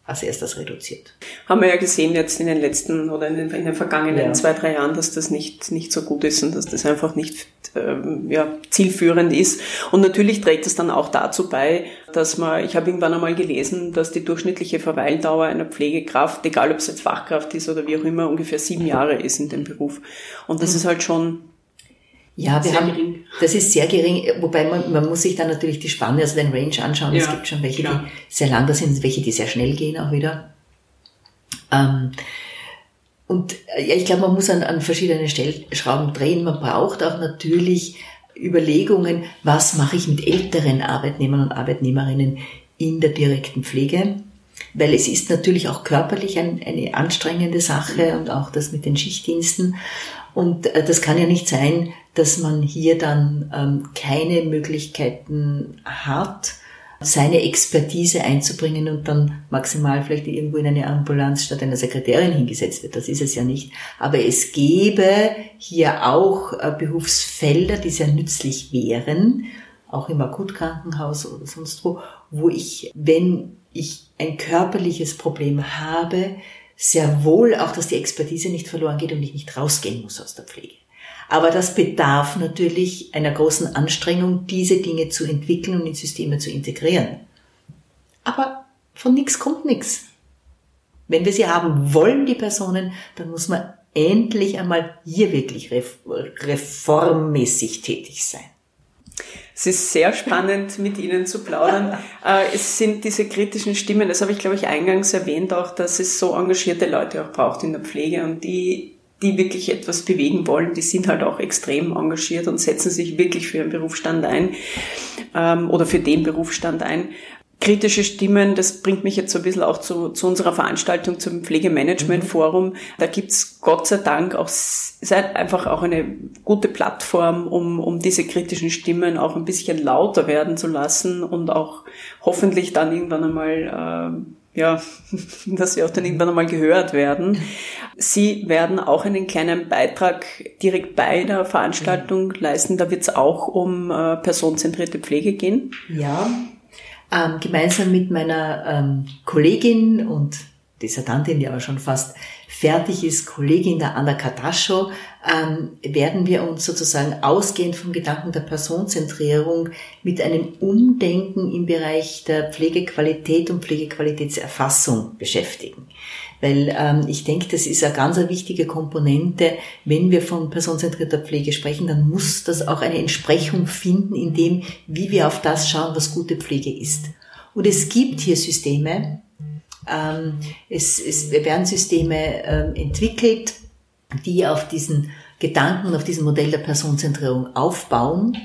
als erstes reduziert. Haben wir ja gesehen jetzt in den letzten oder in den, in den vergangenen ja. zwei, drei Jahren, dass das nicht, nicht so gut ist und dass das einfach nicht ähm, ja, zielführend ist. Und natürlich trägt es dann auch dazu bei, dass man, ich habe irgendwann einmal gelesen, dass die durchschnittliche Verweildauer einer Pflegekraft, egal ob es jetzt Fachkraft ist oder wie auch immer, ungefähr sieben Jahre ist in dem Beruf. Und das mhm. ist halt schon ja, wir haben, gering. das ist sehr gering, wobei man, man muss sich dann natürlich die Spanne, also den Range anschauen. Ja, es gibt schon welche, klar. die sehr lang da sind, welche, die sehr schnell gehen auch wieder. Ähm, und äh, ja, ich glaube, man muss an, an verschiedene Stellschrauben drehen. Man braucht auch natürlich Überlegungen, was mache ich mit älteren Arbeitnehmern und Arbeitnehmerinnen in der direkten Pflege. Weil es ist natürlich auch körperlich ein, eine anstrengende Sache und auch das mit den Schichtdiensten. Und äh, das kann ja nicht sein, dass man hier dann ähm, keine Möglichkeiten hat, seine Expertise einzubringen und dann maximal vielleicht irgendwo in eine Ambulanz statt einer Sekretärin hingesetzt wird. Das ist es ja nicht. Aber es gäbe hier auch äh, Berufsfelder, die sehr nützlich wären, auch im Akutkrankenhaus oder sonst wo, wo ich, wenn ich ein körperliches Problem habe, sehr wohl auch, dass die Expertise nicht verloren geht und ich nicht rausgehen muss aus der Pflege. Aber das bedarf natürlich einer großen Anstrengung, diese Dinge zu entwickeln und in Systeme zu integrieren. Aber von nichts kommt nichts. Wenn wir sie haben wollen, die Personen, dann muss man endlich einmal hier wirklich reformmäßig tätig sein. Es ist sehr spannend, mit Ihnen zu plaudern. Äh, es sind diese kritischen Stimmen, das habe ich, glaube ich, eingangs erwähnt auch, dass es so engagierte Leute auch braucht in der Pflege und die die wirklich etwas bewegen wollen, die sind halt auch extrem engagiert und setzen sich wirklich für ihren Berufsstand ein ähm, oder für den Berufsstand ein kritische Stimmen, das bringt mich jetzt so ein bisschen auch zu, zu unserer Veranstaltung zum Pflegemanagement-Forum. Da gibt's Gott sei Dank auch seid einfach auch eine gute Plattform, um, um diese kritischen Stimmen auch ein bisschen lauter werden zu lassen und auch hoffentlich dann irgendwann einmal äh, ja, dass sie auch dann irgendwann einmal gehört werden. Sie werden auch einen kleinen Beitrag direkt bei der Veranstaltung leisten. Da wird es auch um äh, personenzentrierte Pflege gehen. Ja, ähm, gemeinsam mit meiner ähm, Kollegin und Dissertantin, die aber schon fast fertig ist, Kollegin der Anna Kardaschow, ähm, werden wir uns sozusagen ausgehend vom Gedanken der Personenzentrierung mit einem Umdenken im Bereich der Pflegequalität und Pflegequalitätserfassung beschäftigen. Weil ähm, ich denke, das ist eine ganz wichtige Komponente. Wenn wir von personenzentrierter Pflege sprechen, dann muss das auch eine Entsprechung finden in dem, wie wir auf das schauen, was gute Pflege ist. Und es gibt hier Systeme, es, es werden Systeme ähm, entwickelt, die auf diesen Gedanken, auf diesem Modell der Personenzentrierung aufbauen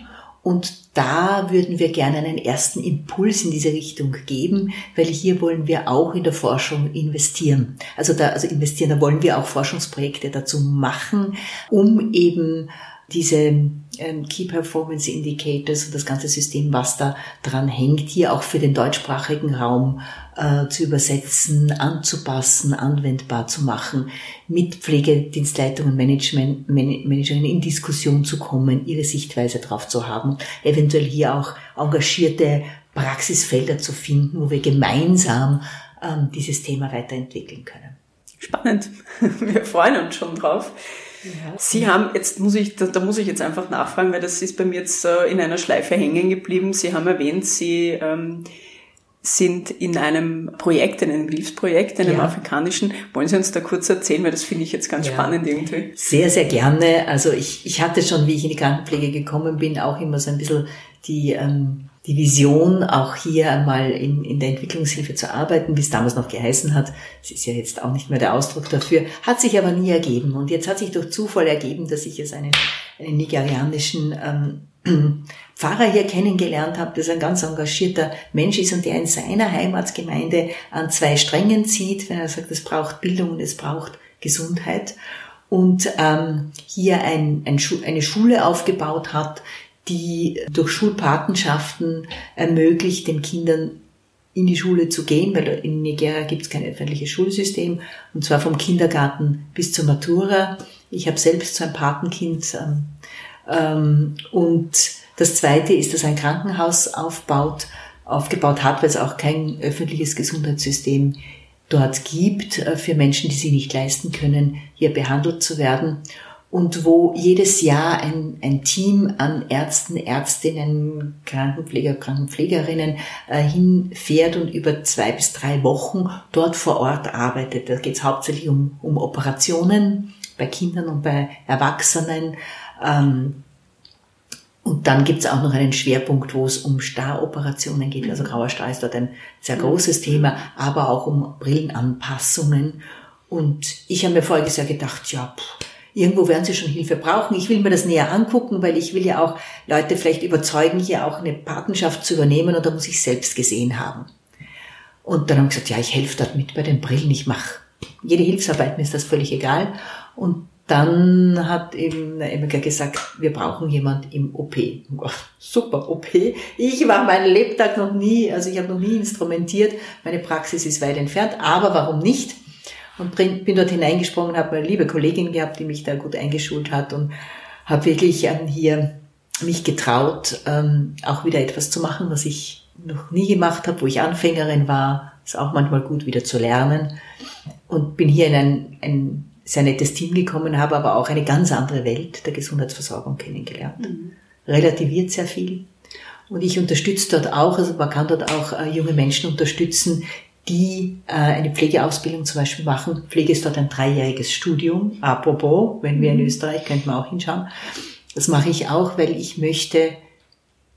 und da würden wir gerne einen ersten Impuls in diese Richtung geben, weil hier wollen wir auch in der Forschung investieren. Also da, also investieren, da wollen wir auch Forschungsprojekte dazu machen, um eben diese ähm, Key Performance Indicators und das ganze System, was da dran hängt, hier auch für den deutschsprachigen Raum äh, zu übersetzen, anzupassen, anwendbar zu machen, mit Pflegedienstleitungen, Management, Man Managerinnen in Diskussion zu kommen, ihre Sichtweise drauf zu haben, eventuell hier auch engagierte Praxisfelder zu finden, wo wir gemeinsam ähm, dieses Thema weiterentwickeln können. Spannend. Wir freuen uns schon drauf. Sie haben, jetzt muss ich, da, da, muss ich jetzt einfach nachfragen, weil das ist bei mir jetzt äh, in einer Schleife hängen geblieben. Sie haben erwähnt, Sie ähm, sind in einem Projekt, in einem Hilfsprojekt, in einem ja. afrikanischen. Wollen Sie uns da kurz erzählen, weil das finde ich jetzt ganz ja. spannend irgendwie. Sehr, sehr gerne. Also ich, ich hatte schon, wie ich in die Krankenpflege gekommen bin, auch immer so ein bisschen die, ähm, die Vision, auch hier einmal in, in der Entwicklungshilfe zu arbeiten, wie es damals noch geheißen hat. Es ist ja jetzt auch nicht mehr der Ausdruck dafür, hat sich aber nie ergeben. Und jetzt hat sich durch Zufall ergeben, dass ich jetzt einen, einen nigerianischen ähm, Pfarrer hier kennengelernt habe, der ein ganz engagierter Mensch ist und der in seiner Heimatsgemeinde an zwei Strängen zieht, wenn er sagt, es braucht Bildung und es braucht Gesundheit. Und ähm, hier ein, ein Schu eine Schule aufgebaut hat, die durch Schulpatenschaften ermöglicht, den Kindern in die Schule zu gehen, weil in Nigeria gibt es kein öffentliches Schulsystem, und zwar vom Kindergarten bis zur Matura. Ich habe selbst so ein Patenkind ähm, und das Zweite ist, dass ein Krankenhaus aufbaut, aufgebaut hat, weil es auch kein öffentliches Gesundheitssystem dort gibt äh, für Menschen, die sie nicht leisten können, hier behandelt zu werden und wo jedes Jahr ein, ein Team an Ärzten, Ärztinnen, Krankenpfleger, Krankenpflegerinnen äh, hinfährt und über zwei bis drei Wochen dort vor Ort arbeitet. Da geht es hauptsächlich um, um Operationen bei Kindern und bei Erwachsenen. Ähm, und dann gibt's auch noch einen Schwerpunkt, wo es um Staroperationen geht. Also grauer Star ist dort ein sehr großes Thema, aber auch um Brillenanpassungen. Und ich habe mir voriges Jahr gedacht, ja, pff, irgendwo werden sie schon Hilfe brauchen. Ich will mir das näher angucken, weil ich will ja auch Leute vielleicht überzeugen, hier auch eine Patenschaft zu übernehmen und da muss ich selbst gesehen haben. Und dann haben gesagt, ja, ich helfe dort mit bei den Brillen, ich mache jede Hilfsarbeit, mir ist das völlig egal. Und dann hat eben der Emeka gesagt, wir brauchen jemand im OP. Super, OP. Ich war meinen Lebtag noch nie, also ich habe noch nie instrumentiert. Meine Praxis ist weit entfernt, aber warum nicht? und bin dort hineingesprungen, habe eine liebe Kollegin gehabt, die mich da gut eingeschult hat und habe wirklich hier mich getraut, ähm, auch wieder etwas zu machen, was ich noch nie gemacht habe, wo ich Anfängerin war. Ist auch manchmal gut, wieder zu lernen. Und bin hier in ein, ein sehr nettes Team gekommen, habe aber auch eine ganz andere Welt der Gesundheitsversorgung kennengelernt. Mhm. Relativiert sehr viel. Und ich unterstütze dort auch, also man kann dort auch äh, junge Menschen unterstützen, die äh, eine Pflegeausbildung zum Beispiel machen. Pflege ist dort ein dreijähriges Studium. Apropos, wenn wir in mhm. Österreich, könnten wir auch hinschauen. Das mache ich auch, weil ich möchte,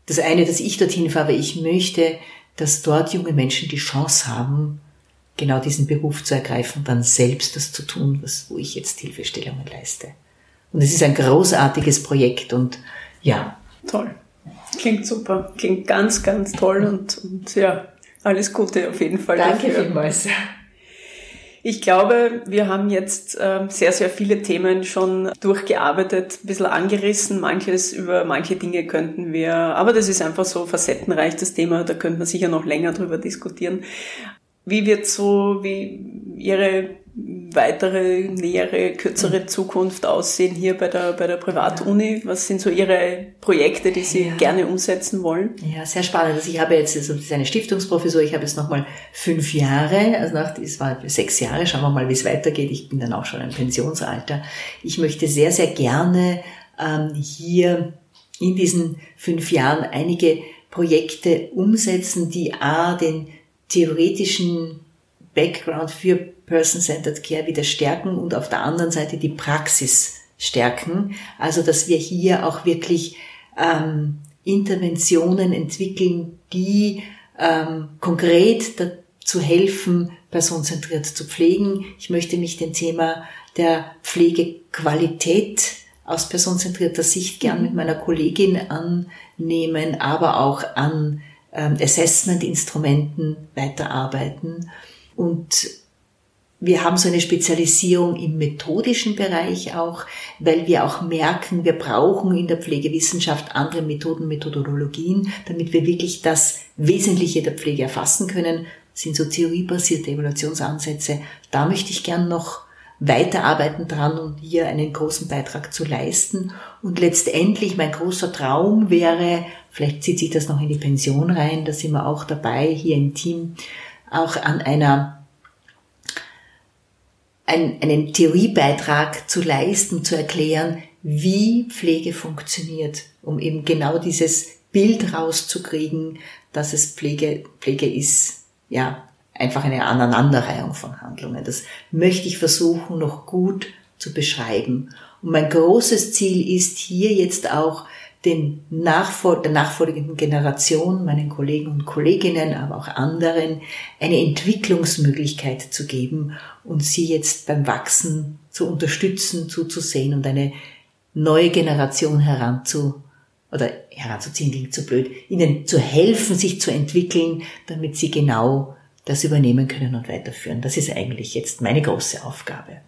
das eine, dass ich dorthin fahre, ich möchte, dass dort junge Menschen die Chance haben, genau diesen Beruf zu ergreifen, dann selbst das zu tun, was, wo ich jetzt Hilfestellungen leiste. Und es ist ein großartiges Projekt und ja. Toll. Klingt super. Klingt ganz, ganz toll und, und ja, alles Gute auf jeden Fall. Danke dafür. vielmals. Ich glaube, wir haben jetzt äh, sehr, sehr viele Themen schon durchgearbeitet, ein bisschen angerissen. Manches über manche Dinge könnten wir, aber das ist einfach so facettenreich, das Thema, da könnte man sicher noch länger drüber diskutieren. Wie wird so, wie Ihre weitere, nähere, kürzere Zukunft aussehen hier bei der, bei der Privatuni? Was sind so Ihre Projekte, die Sie ja. gerne umsetzen wollen? Ja, sehr spannend. Also ich habe jetzt, also das ist eine Stiftungsprofessur, ich habe jetzt nochmal fünf Jahre, also nach, es war sechs Jahre, schauen wir mal, wie es weitergeht. Ich bin dann auch schon im Pensionsalter. Ich möchte sehr, sehr gerne ähm, hier in diesen fünf Jahren einige Projekte umsetzen, die A, den theoretischen Background für Person-Centered Care wieder stärken und auf der anderen Seite die Praxis stärken. Also dass wir hier auch wirklich ähm, Interventionen entwickeln, die ähm, konkret dazu helfen, personenzentriert zu pflegen. Ich möchte mich dem Thema der Pflegequalität aus personenzentrierter Sicht gern mit meiner Kollegin annehmen, aber auch an Assessment-Instrumenten weiterarbeiten und wir haben so eine Spezialisierung im methodischen Bereich auch, weil wir auch merken, wir brauchen in der Pflegewissenschaft andere Methoden, Methodologien, damit wir wirklich das Wesentliche der Pflege erfassen können. Das sind so theoriebasierte Evaluationsansätze. Da möchte ich gern noch weiterarbeiten dran und hier einen großen Beitrag zu leisten. Und letztendlich mein großer Traum wäre, vielleicht zieht sich das noch in die Pension rein, da sind wir auch dabei, hier im Team, auch an einer ein, einen Theoriebeitrag zu leisten, zu erklären, wie Pflege funktioniert, um eben genau dieses Bild rauszukriegen, dass es Pflege, Pflege ist, ja, einfach eine Aneinanderreihung von Handlungen. Das möchte ich versuchen, noch gut zu beschreiben. Und mein großes Ziel ist hier jetzt auch den Nachfol der nachfolgenden Generation, meinen Kollegen und Kolleginnen, aber auch anderen, eine Entwicklungsmöglichkeit zu geben und sie jetzt beim Wachsen zu unterstützen, zuzusehen und eine neue Generation heranzu oder heranzuziehen klingt zu blöd, ihnen zu helfen, sich zu entwickeln, damit sie genau das übernehmen können und weiterführen. Das ist eigentlich jetzt meine große Aufgabe.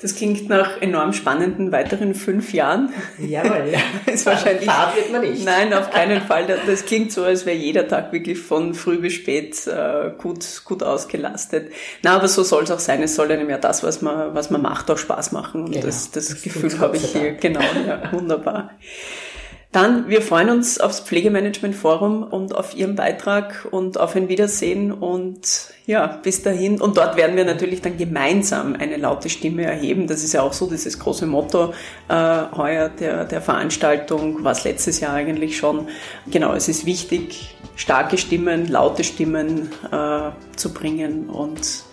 Das klingt nach enorm spannenden weiteren fünf Jahren. Jawohl. ist wahrscheinlich, Fahrt wird man nicht. Nein, auf keinen Fall. Das klingt so, als wäre jeder Tag wirklich von früh bis spät äh, gut, gut ausgelastet. Na, aber so soll es auch sein. Es soll einem ja das, was man, was man macht, auch Spaß machen. Und genau. das, das, das Gefühl habe ich hier. Genau, ja, wunderbar. Dann, wir freuen uns aufs Pflegemanagement Forum und auf Ihren Beitrag und auf ein Wiedersehen und ja, bis dahin. Und dort werden wir natürlich dann gemeinsam eine laute Stimme erheben. Das ist ja auch so dieses große Motto äh, heuer der, der Veranstaltung, was letztes Jahr eigentlich schon. Genau, es ist wichtig, starke Stimmen, laute Stimmen äh, zu bringen und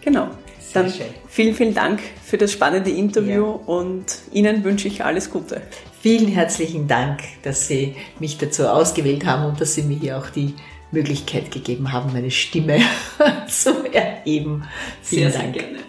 genau. Dann vielen, vielen Dank für das spannende Interview ja. und Ihnen wünsche ich alles Gute. Vielen herzlichen Dank, dass Sie mich dazu ausgewählt haben und dass Sie mir hier auch die Möglichkeit gegeben haben, meine Stimme zu erheben. Vielen sehr, Dank. Sehr gerne.